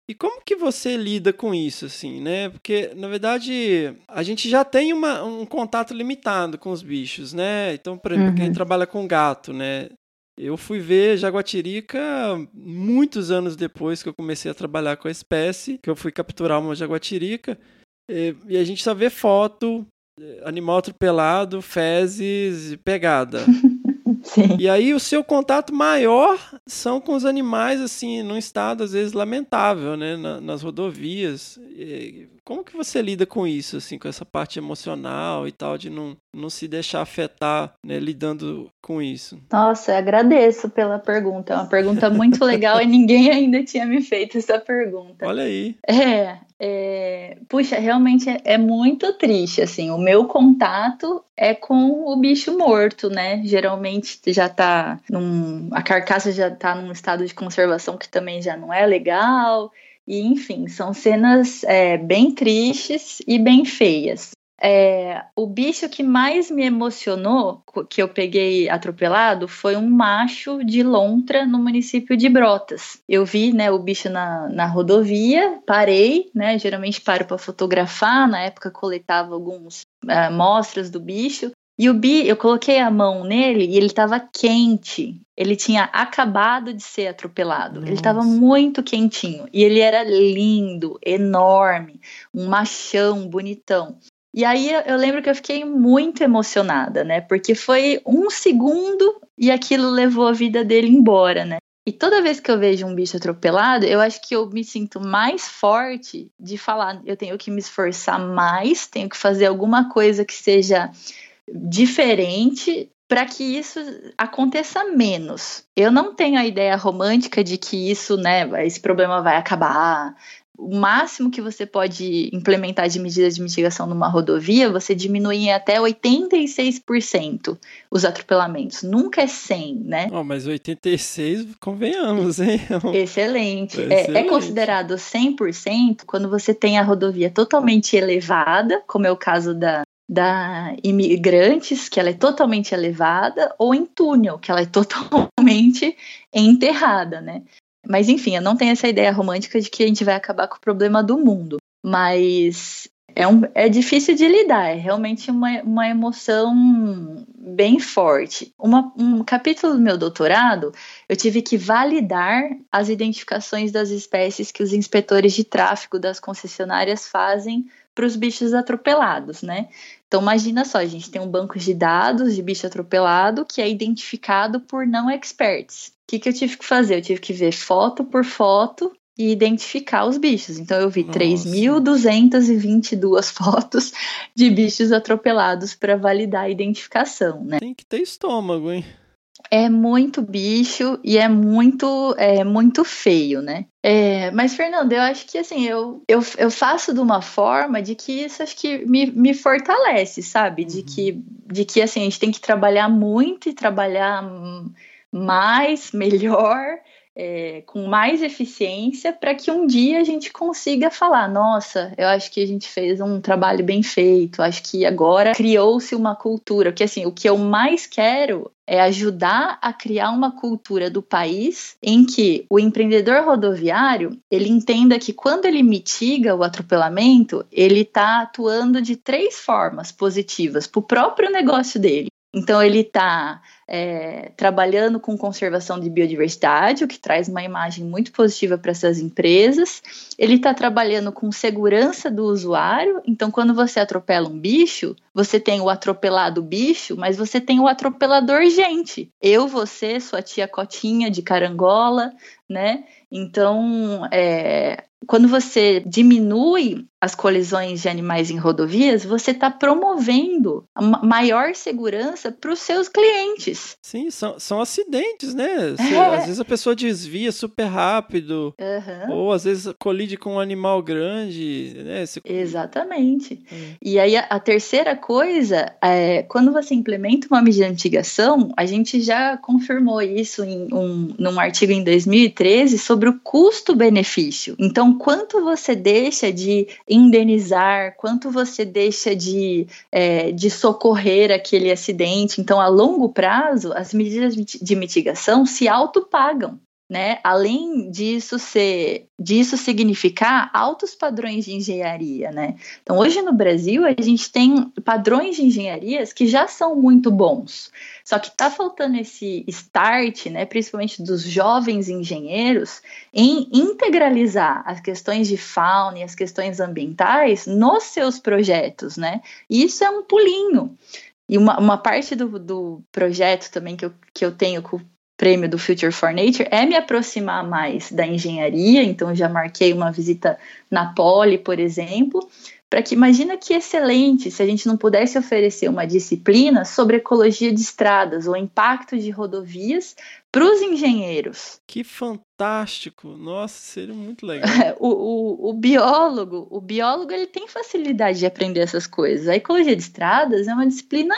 E como que você lida com isso, assim, né? Porque, na verdade, a gente já tem uma- um contato limitado com os bichos, né? Então, por exemplo, Uhum. quem trabalha com gato, né? Eu fui ver jaguatirica muitos anos depois que eu comecei a trabalhar com a espécie, que eu fui capturar uma jaguatirica, e, e a gente só vê foto, eh, animal atropelado, fezes e pegada. *laughs* Sim. E aí o seu contato maior são com os animais, assim, num estado às vezes lamentável, né, na- nas rodovias. E como que você lida com isso, assim, com essa parte emocional e tal, de não, não se deixar afetar, né, lidando com isso? Nossa, eu agradeço pela pergunta. É uma pergunta muito legal e ninguém *laughs* ainda tinha me feito essa pergunta. Olha aí. É, é, puxa, realmente é, é muito triste, assim, o meu contato é com o bicho morto, né, geralmente já tá num, a carcaça já tá num estado de conservação que também já não é legal, e enfim, são cenas é, bem tristes e bem feias. É, o bicho que mais me emocionou, que eu peguei atropelado, foi um macho de lontra no município de Brotas. Eu vi, né, o bicho na, na rodovia, parei, né, geralmente paro para fotografar, na época coletava algumas amostras do bicho, e o bi, eu coloquei a mão nele e ele estava quente. Ele tinha acabado de ser atropelado. Ele estava Nossa. muito quentinho. E ele era lindo, enorme, um machão bonitão. E aí eu, eu lembro que eu fiquei muito emocionada, né? Porque foi um segundo e aquilo levou a vida dele embora, né? E toda vez que eu vejo um bicho atropelado, eu acho que eu me sinto mais forte de falar, eu tenho que me esforçar mais, tenho que fazer alguma coisa que seja diferente para que isso aconteça menos. Eu não tenho a ideia romântica de que isso, né, esse problema vai acabar. O máximo que você pode implementar de medidas de mitigação numa rodovia, você diminui em até 86% os atropelamentos. Nunca é 100, né? Ó, mas 86, convenhamos, hein? Excelente. É, Excelente. é considerado 100% quando você tem a rodovia totalmente elevada, como é o caso da, da imigrantes, que ela é totalmente elevada, ou em túnel, que ela é *laughs* totalmente enterrada, né? Mas enfim, eu não tenho essa ideia romântica de que a gente vai acabar com o problema do mundo. Mas é, um, é difícil de lidar, é realmente uma, uma emoção bem forte. Uma, um capítulo do meu doutorado, eu tive que validar as identificações das espécies que os inspetores de tráfego das concessionárias fazem para os bichos atropelados, né? Então imagina só, a gente tem um banco de dados de bicho atropelado que é identificado por não experts. O que, que eu tive que fazer? Eu tive que ver foto por foto e identificar os bichos. Então eu vi Nossa. 3.222 *laughs* fotos de bichos atropelados para validar a identificação, né? Tem que ter estômago, hein? É muito bicho e é muito, é muito feio, né? É, mas, Fernando, eu acho que assim, eu, eu, eu faço de uma forma de que isso acho que me, me fortalece, sabe? De, que, de que assim, a gente tem que trabalhar muito e trabalhar mais, *laughs* melhor, é, com mais eficiência, para que um dia a gente consiga falar: nossa, eu acho que a gente fez um trabalho bem feito, acho que agora criou-se uma cultura. Porque assim, o que eu mais quero é ajudar a criar uma cultura do país em que o empreendedor rodoviário ele entenda que quando ele mitiga o atropelamento, ele está atuando de três formas positivas para o próprio negócio dele. Então ele está é, trabalhando com conservação de biodiversidade, o que traz uma imagem muito positiva para essas empresas. Ele está trabalhando com segurança do usuário. Então, quando você atropela um bicho, você tem o atropelado bicho, mas você tem o atropelador gente. Eu, você, sua tia Cotinha de Carangola, né? Então, é, quando você diminui as colisões de animais em rodovias, você está promovendo maior segurança para os seus clientes. Sim, são, são acidentes, né? Você- É. Às vezes a pessoa desvia super rápido, Aham. ou às vezes colide com um animal grande, né? Você- Exatamente. É. E aí, a, a terceira coisa, é, quando você implementa uma medida de mitigação, a gente já confirmou isso em um, num artigo em 2013 sobre o custo-benefício. Então, quanto você deixa de indenizar, quanto você deixa de, é, de socorrer aquele acidente. Então, a longo prazo, as medidas de mitigação se autopagam né? Além disso ser, disso significar altos padrões de engenharia, né? Então, hoje no Brasil a gente tem padrões de engenharias que já são muito bons. Só que está faltando esse start, né, principalmente dos jovens engenheiros, em integralizar as questões de fauna e as questões ambientais nos seus projetos, né? E isso é um pulinho. E uma, uma parte do, do projeto também que eu, que eu tenho com prêmio do Future for Nature é me aproximar mais da engenharia, então já marquei uma visita na Poli, por exemplo, para que imagina que excelente se a gente não pudesse oferecer uma disciplina sobre ecologia de estradas, o impacto de rodovias para os engenheiros. Que fantástico! Nossa, seria muito *laughs* legal. o, o, o, biólogo, o biólogo ele tem facilidade de aprender essas coisas. A ecologia de estradas é uma disciplina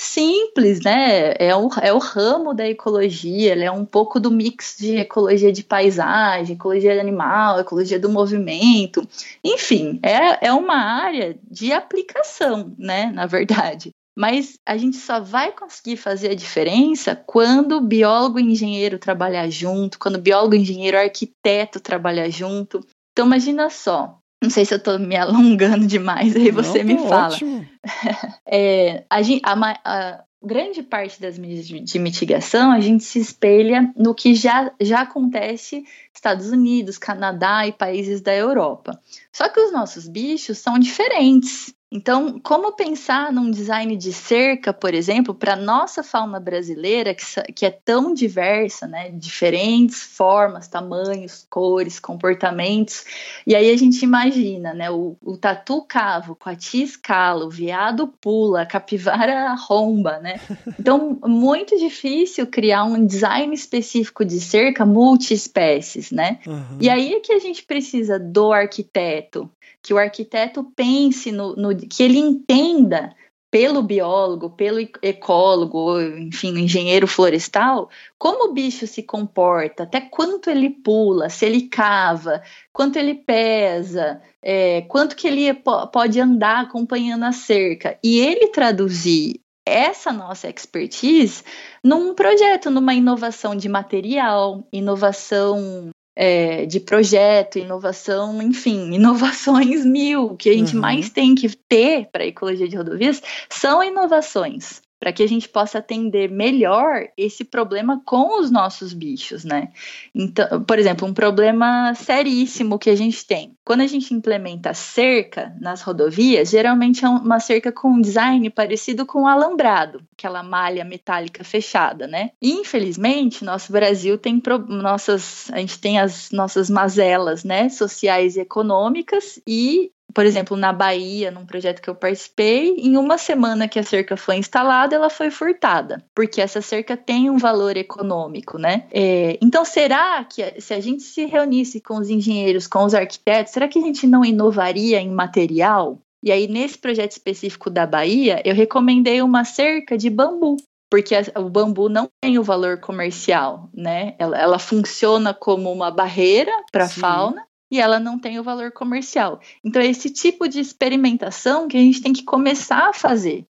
simples, né? É o, é o ramo da ecologia, ele é um pouco do mix de ecologia de paisagem, ecologia animal, ecologia do movimento. Enfim, é, é uma área de aplicação, né? Na verdade. Mas a gente só vai conseguir fazer a diferença quando biólogo e engenheiro trabalhar junto, quando biólogo, engenheiro, arquiteto trabalhar junto. Então imagina só, não sei se eu estou me alongando demais, aí você Não, me fala. Ótimo. *laughs* É, a, a, a, grande parte das medidas de mitigação a gente se espelha no que já, já acontece Estados Unidos, Canadá e países da Europa. Só que os nossos bichos são diferentes. Então, como pensar num design de cerca, por exemplo, para nossa fauna brasileira, que, que, é tão diversa, né? Diferentes formas, tamanhos, cores, comportamentos. E aí a gente imagina, né? O, o tatu cavo, coati escala, o viado pula, a capivara *laughs* romba, né? Então, muito difícil criar um design específico de cerca multiespécies, né? Uhum. E aí é que a gente precisa do arquiteto, que o arquiteto pense no, no que ele entenda pelo biólogo, pelo ecólogo, enfim, engenheiro florestal, como o bicho se comporta, até quanto ele pula, se ele cava, quanto ele pesa, é, quanto que ele pode andar acompanhando a cerca. E ele traduzir essa nossa expertise num projeto, numa inovação de material, inovação é, de projeto, inovação, enfim, *laughs* inovações mil que a gente uhum. mais tem que ter para a ecologia de rodovias são inovações para que a gente possa atender melhor esse problema com os nossos bichos, né? Então, por exemplo, um problema seríssimo que a gente tem. Quando a gente implementa cerca nas rodovias, geralmente é uma cerca com um design parecido com um alambrado, aquela malha metálica fechada, né? E, infelizmente, nosso Brasil tem pro... nossas, a gente tem as nossas mazelas, né, sociais e econômicas e por exemplo, na Bahia, num projeto que eu participei, em uma semana que a cerca foi instalada, ela foi furtada, porque essa cerca tem um valor econômico, né? É, então, será que se a gente se reunisse com os engenheiros, com os arquitetos, será que a gente não inovaria em material? E aí, nesse projeto específico da Bahia, eu recomendei uma cerca de bambu, porque o bambu não tem o valor comercial, né? Ela, ela funciona como uma barreira para a fauna e ela não tem o valor comercial. Então, é esse tipo de experimentação que a gente tem que começar a fazer.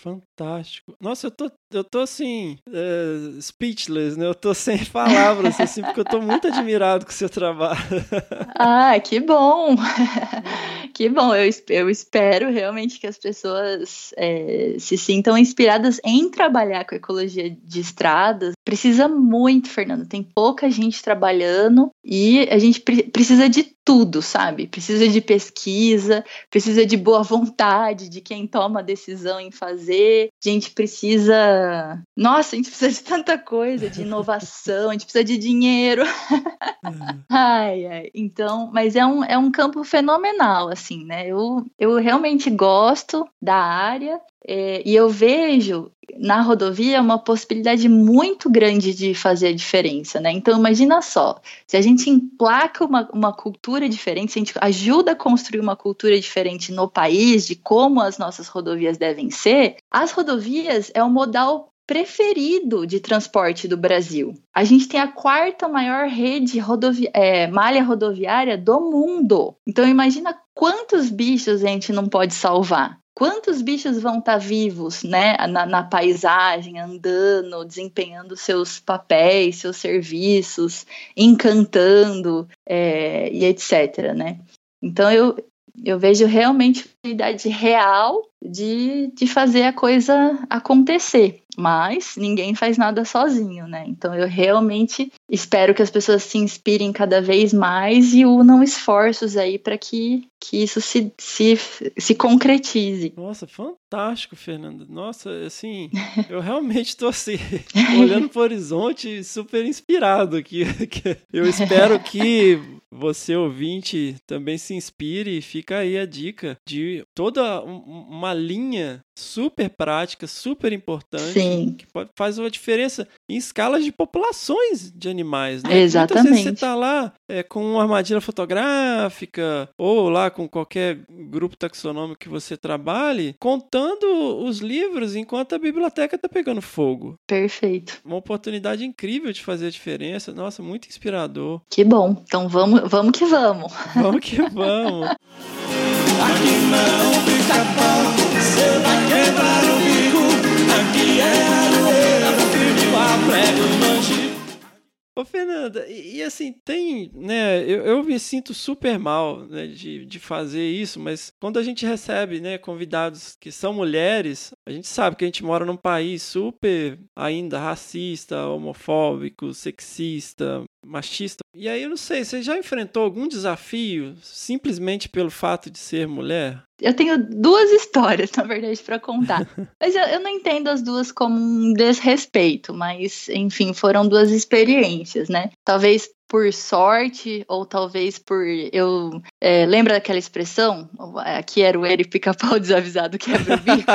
Fantástico. Nossa, eu tô, eu tô assim, uh, speechless, né? Eu tô sem *laughs* palavras, assim, porque eu tô muito admirado com o seu trabalho. *laughs* Ah, que bom! *laughs* que bom, eu, eu espero realmente que as pessoas é, se sintam inspiradas em trabalhar com ecologia de estradas. Precisa muito, Fernando, tem pouca gente trabalhando e a gente pre precisa de tudo, sabe? Precisa de pesquisa, precisa de boa vontade de quem toma a decisão em fazer. A gente precisa. Nossa, a gente precisa de tanta coisa, de inovação, a gente precisa de dinheiro. Uhum. ai, ai. Então, mas é um, é um campo fenomenal, assim, né? Eu, eu realmente gosto da área é, e eu vejo na rodovia uma possibilidade muito grande de fazer a diferença, né? Então imagina só, se a gente emplaca uma, uma cultura diferente, se a gente ajuda a construir uma cultura diferente no país de como as nossas rodovias devem ser, as rodovias é o modal preferido de transporte do Brasil. A gente tem a quarta maior rede rodovi é, malha rodoviária do mundo. Então imagina quantos bichos a gente não pode salvar. Quantos bichos vão estar tá vivos, né, na, na, paisagem, andando, desempenhando seus papéis, seus serviços, encantando é, e etc, né? Então eu, eu vejo realmente a utilidade real de, de fazer a coisa acontecer. Mas ninguém faz nada sozinho, né? Então eu realmente espero que as pessoas se inspirem cada vez mais e unam esforços aí para que, que isso se, se, se concretize. Nossa, fantástico, Fernanda. Nossa, assim, *laughs* eu realmente estou assim, *laughs* olhando para o horizonte super inspirado aqui. *laughs* Eu espero que você, ouvinte, também se inspire e fica aí a dica de toda uma linha super prática, super importante, Sim. que pode, faz uma diferença em escalas de populações de animais, né? Exatamente. Muitas vezes você está lá é, com uma armadilha fotográfica ou lá com qualquer grupo taxonômico que você trabalhe, contando os livros enquanto a biblioteca está pegando fogo. Perfeito. Uma oportunidade incrível de fazer a diferença. Nossa, muito inspirador. Que bom. Então vamos, vamos que vamos. Vamos que vamos. *laughs* Aqui não fica bom, você vai quebrar o bico. Aqui é Ô, Fernanda, e, e, assim, tem, né, eu, eu me sinto super mal, né, de, de fazer isso, mas quando a gente recebe, né, convidados que são mulheres, a gente sabe que a gente mora num país super ainda racista, homofóbico, sexista, machista. E aí eu não sei, você já enfrentou algum desafio simplesmente pelo fato de ser mulher? Eu tenho duas histórias, na verdade, para contar. *laughs* mas eu, eu, não entendo as duas como um desrespeito, mas, enfim, foram duas experiências, né? Talvez por sorte, ou talvez por eu. É, lembra daquela expressão? Aqui era o ele pica-pau *laughs* desavisado quebra o bico.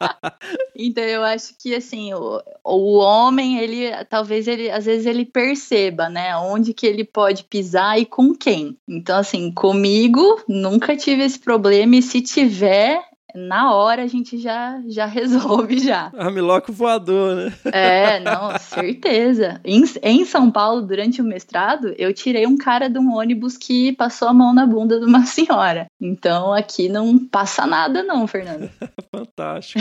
*laughs* então eu acho que assim, o, o homem, ele talvez ele às vezes ele perceba, né, onde que ele pode pisar e com quem. Então, assim, comigo nunca tive esse problema, e se tiver, na hora a gente já, já *laughs* resolve já. Armiloco voador, né? É, não, certeza. Em, em São Paulo, durante o mestrado, eu tirei um cara de um ônibus que passou a mão na bunda de uma *laughs* senhora. Então aqui não passa nada não, Fernando. *laughs* Fantástico.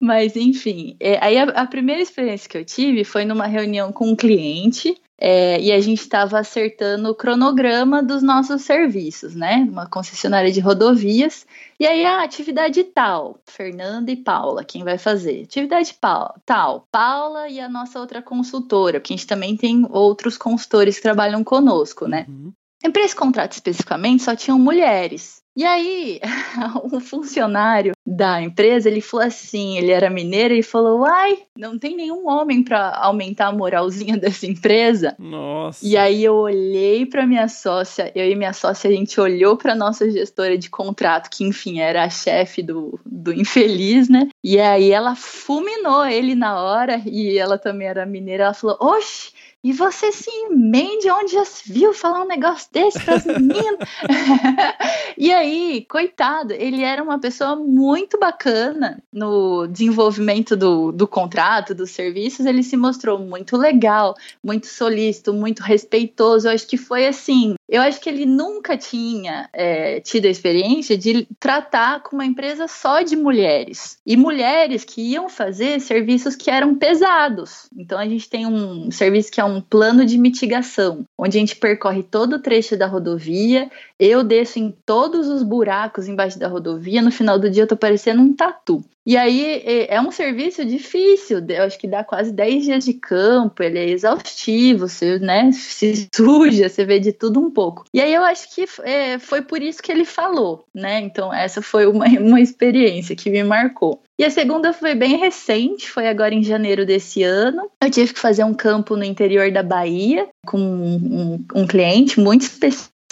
Mas enfim, é, aí a, a primeira experiência que eu tive foi numa reunião com um cliente é, e a gente estava acertando o cronograma dos nossos serviços, né? Uma concessionária de rodovias. E aí, a atividade tal, Fernanda e Paula, quem vai fazer? Atividade tal, Paula e a nossa outra consultora, porque a gente também tem outros consultores que trabalham conosco, né? Uhum. E para esse contrato especificamente, só tinham mulheres. E aí, *laughs* um funcionário da empresa, ele falou assim, ele era mineiro e falou: "Uai, não tem nenhum homem para aumentar a moralzinha dessa empresa". Nossa. E aí eu olhei para minha sócia, eu e minha sócia a gente olhou para nossa gestora de contrato, que enfim era a chefe do, do infeliz, né? E aí ela fulminou ele na hora e ela também era mineira, ela falou: "Oxe, e você se emende onde já se viu falar um negócio desse para as meninas. *laughs* e aí, coitado, ele era uma pessoa muito bacana no desenvolvimento do, do contrato, dos serviços. Ele se mostrou muito legal, muito solícito, muito respeitoso. Eu acho que foi assim. Eu acho que ele nunca tinha é, tido a experiência de tratar com uma empresa só de mulheres. E mulheres que iam fazer serviços que eram pesados. Então a gente tem um serviço que é um plano de mitigação, onde a gente percorre todo o trecho da rodovia, eu desço em todos os buracos embaixo da rodovia, no final do dia eu tô parecendo um tatu. E aí é um serviço difícil, eu acho que dá quase 10 dias de campo, ele é exaustivo, você né, se *laughs* suja, você vê de tudo um pouco. E aí eu acho que é, foi por isso que ele falou, né? Então essa foi uma, *laughs* uma experiência que me marcou. E a segunda foi bem recente, foi agora em janeiro desse ano. Eu tive que fazer um campo no interior da Bahia com um, um, cliente muito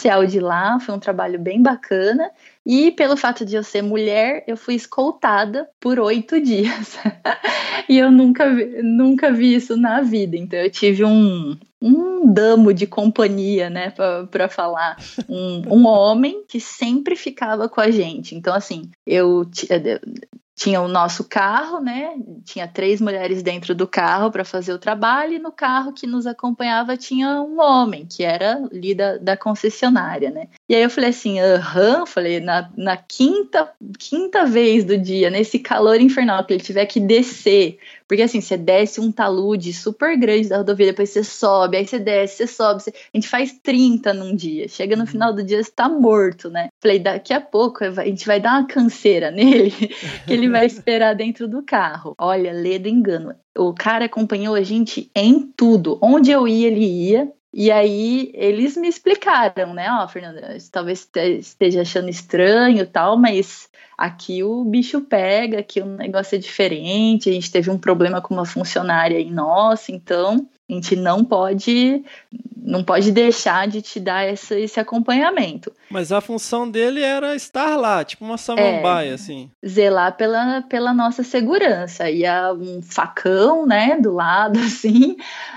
especial de lá, foi um trabalho bem bacana. E pelo fato de eu ser mulher, eu fui escoltada por oito dias. *laughs* e eu nunca vi, nunca vi isso na vida. Então eu tive um, um damo de companhia, né, para falar. Um, um homem que sempre ficava com a gente. Então, assim, eu tinha o nosso carro, né? Tinha três mulheres dentro do carro para fazer o trabalho, e no carro que nos acompanhava tinha um homem, que era ali da, da concessionária, né? E aí eu falei assim, aham, falei, na, na quinta, quinta vez do dia, nesse calor infernal, que ele tiver que descer porque assim, você desce um talude super grande da rodovia, depois você sobe, aí você desce, você sobe. Você... A gente faz 30 num dia. Chega no uhum. final do dia, você tá morto, né? Falei, daqui a pouco a gente vai dar uma canseira *laughs* nele, que ele vai esperar dentro do carro. Olha, lê do engano. O cara acompanhou a gente em tudo. Onde eu ia, ele ia. E aí eles me explicaram, né? Ó, oh, Fernanda, talvez esteja achando estranho tal, mas aqui o bicho pega, aqui o negócio é diferente, a gente teve um problema com uma funcionária aí nossa, então a gente não pode não pode deixar de te dar essa, esse acompanhamento. Mas a função dele era estar lá, tipo uma samambaia, é, assim. Zelar pela, pela nossa segurança. Ia um facão, né, do lado, *laughs* assim,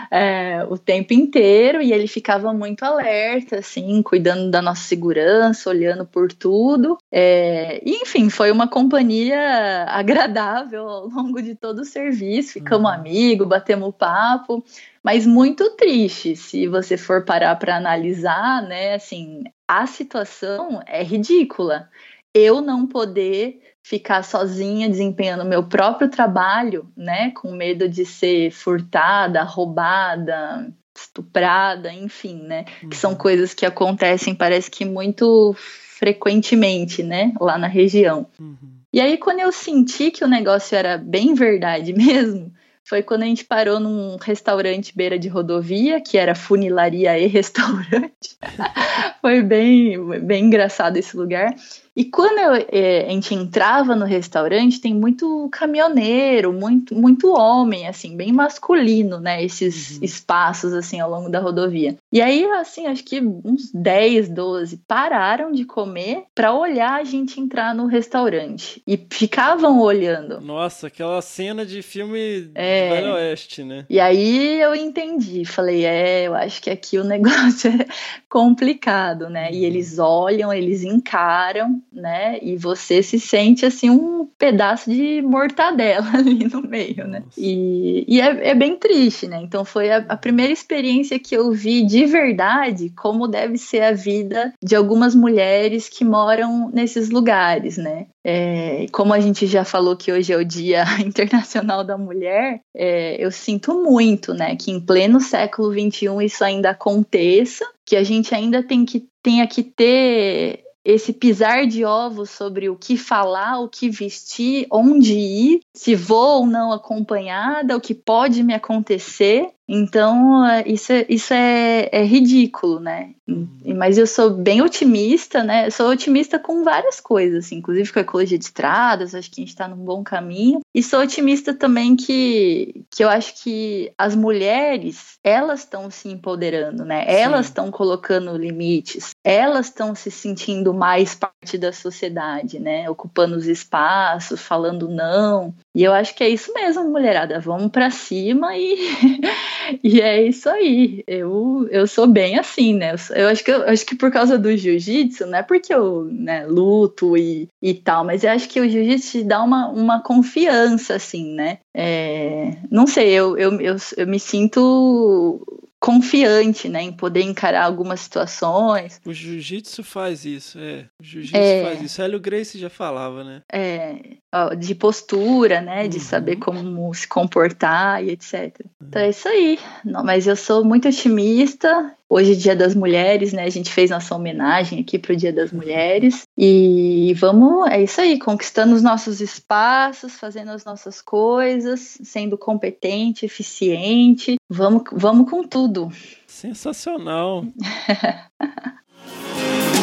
é, o tempo inteiro, e ele ficava muito alerta, assim, cuidando da nossa segurança, olhando por tudo. É, e, enfim, foi uma companhia agradável ao longo de todo o serviço. Ficamos uhum. amigos, batemos papo mas muito triste se você for parar para analisar, né? Assim, a situação é ridícula. Eu não poder ficar sozinha desempenhando meu próprio trabalho, né, com medo de ser furtada, roubada, estuprada, enfim, né, uhum. que são uhum. coisas que acontecem, parece que muito frequentemente, né, lá na região. Uhum. E aí quando eu senti que o negócio era bem verdade *laughs* mesmo, foi quando a gente parou num restaurante beira de rodovia, que era funilaria e restaurante. *laughs* foi bem, bem engraçado esse lugar. E quando eu, é, a gente entrava no restaurante, tem muito caminhoneiro, muito, muito homem, assim, bem masculino, né? Esses uhum. espaços, assim, ao longo da rodovia. E aí, assim, acho que uns 10, 12 pararam de comer para olhar a gente entrar no restaurante. E ficavam olhando. Nossa, aquela cena de filme é, do Velho Oeste, né? E aí eu entendi. Falei, é, eu acho que aqui o *laughs* negócio é complicado, né? E uhum. eles olham, eles encaram né? E você se sente assim um pedaço de mortadela *laughs* ali no meio, né? E, e é, é, bem triste, né? Então foi a, a, primeira experiência que eu vi de verdade como deve ser a vida de algumas mulheres que moram nesses lugares, né? É, como a gente já falou que hoje é o Dia *laughs* Internacional da Mulher, é, eu sinto muito, né, que em pleno século XXI isso ainda aconteça, que a gente ainda tem que tenha que ter esse pisar de ovos sobre o que falar, o que vestir, onde ir, se vou ou não acompanhada, o que pode me acontecer. Então, é, isso é, isso é, é ridículo, né? Uhum. Mas eu sou bem otimista, né? Eu sou otimista com várias coisas, assim, inclusive com a ecologia de estradas, acho que a gente está num bom caminho. E sou otimista também que, que eu acho que as mulheres, elas estão se empoderando, né? Elas estão colocando limites, elas estão se sentindo mais parte da sociedade, né? Ocupando os espaços, falando não. E eu acho que é isso mesmo, mulherada. Vamos para cima e *laughs* E é isso aí. Eu, eu sou bem assim, né? Eu, acho que eu acho que por causa do jiu-jitsu, não é porque eu né, luto e, e tal, mas eu acho que o jiu-jitsu dá uma, uma confiança, assim, né? É, não sei, eu, eu, eu, eu me sinto confiante, né, em poder encarar algumas situações. O jiu-jitsu faz isso, é. O jiu-jitsu é, faz isso. Hélio Grace já falava, né? É, ó, de postura, né, de uhum. saber como se comportar e etc. Então é isso aí. Não, mas eu sou muito otimista. Hoje é Dia das Mulheres, né? A gente fez nossa homenagem aqui para o Dia das Mulheres e vamos, é isso aí, conquistando os nossos espaços, fazendo as nossas coisas, sendo competente, eficiente. Vamos, vamos com tudo. Sensacional. *laughs*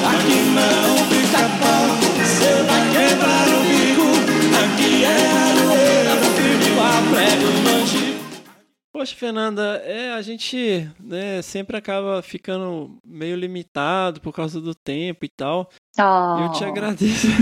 Aqui não fica bom, você vai Poxa, Fernanda, é, a gente né, sempre acaba ficando meio limitado por causa do tempo e tal. Oh. Eu te agradeço. *laughs*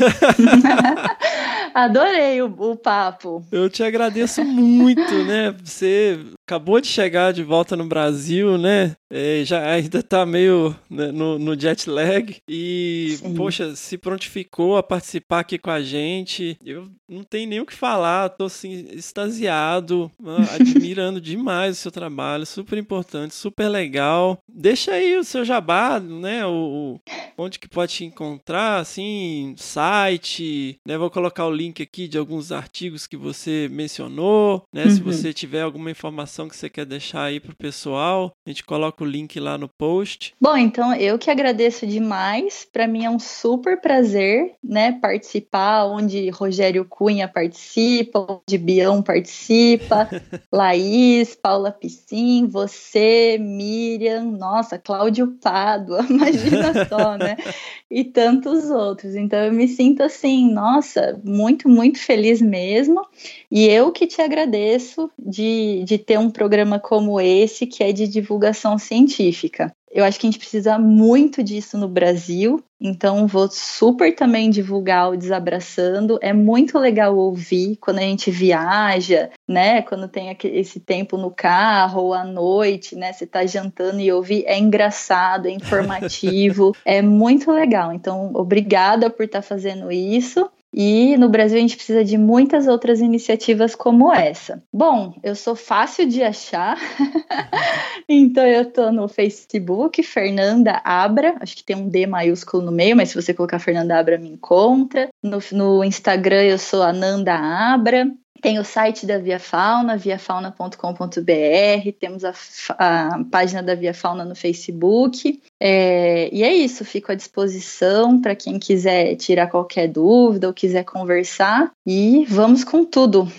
Adorei o, o papo. Eu te agradeço muito, né? Você acabou de chegar de volta no Brasil, né? É, já ainda tá meio né, no, no, jet lag e, Sim. poxa, se prontificou a participar aqui com a gente. Eu não tenho nem o que falar, tô assim, extasiado, *laughs* admirando demais o seu trabalho, super importante, super legal. Deixa aí o seu jabá, né? O, o onde que pode te encontrar, assim, site, né? Vou colocar o link aqui de alguns artigos que você mencionou, né? Uhum. Se você tiver alguma informação que você quer deixar aí pro pessoal, a gente coloca coloco o link lá no post. Bom, então eu que agradeço demais. Para mim é um super prazer, né, participar onde Rogério Cunha participa, onde Bião participa, *laughs* Laís, Paula Piscin, você, Miriam, nossa, Cláudio Pádua, *laughs* imagina só, né? *laughs* E tantos outros. Então eu me sinto assim, nossa, muito, muito feliz mesmo. E eu que te agradeço de, de ter um programa como esse, que é de divulgação científica. Eu acho que a gente precisa muito disso no Brasil, então vou super também divulgar o Desabraçando. É muito legal ouvir quando a gente viaja, né? Quando tem esse tempo no carro ou à noite, né? Você tá jantando e ouvir. É engraçado, é *laughs* informativo, é muito legal. Então, obrigada por estar tá fazendo isso. E no Brasil a gente precisa de muitas outras iniciativas como essa. Bom, eu sou fácil de achar, *laughs* então eu tô no Facebook, Fernanda Abra, acho que tem um D maiúsculo no meio, mas se você colocar Fernanda Abra me encontra. No, no Instagram eu sou Ananda Abra. Tem o site da Via Fauna, viafauna.com.br, temos a, a, página da Via Fauna no Facebook. É, e é isso, fico à disposição para quem quiser tirar qualquer dúvida ou quiser conversar. E vamos com tudo.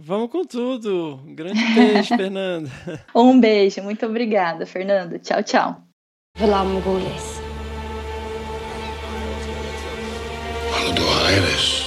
Vamos com tudo. Um grande beijo, *laughs* Fernanda. Um beijo, muito obrigada, Fernanda. Tchau, tchau. Hallo, du Iris.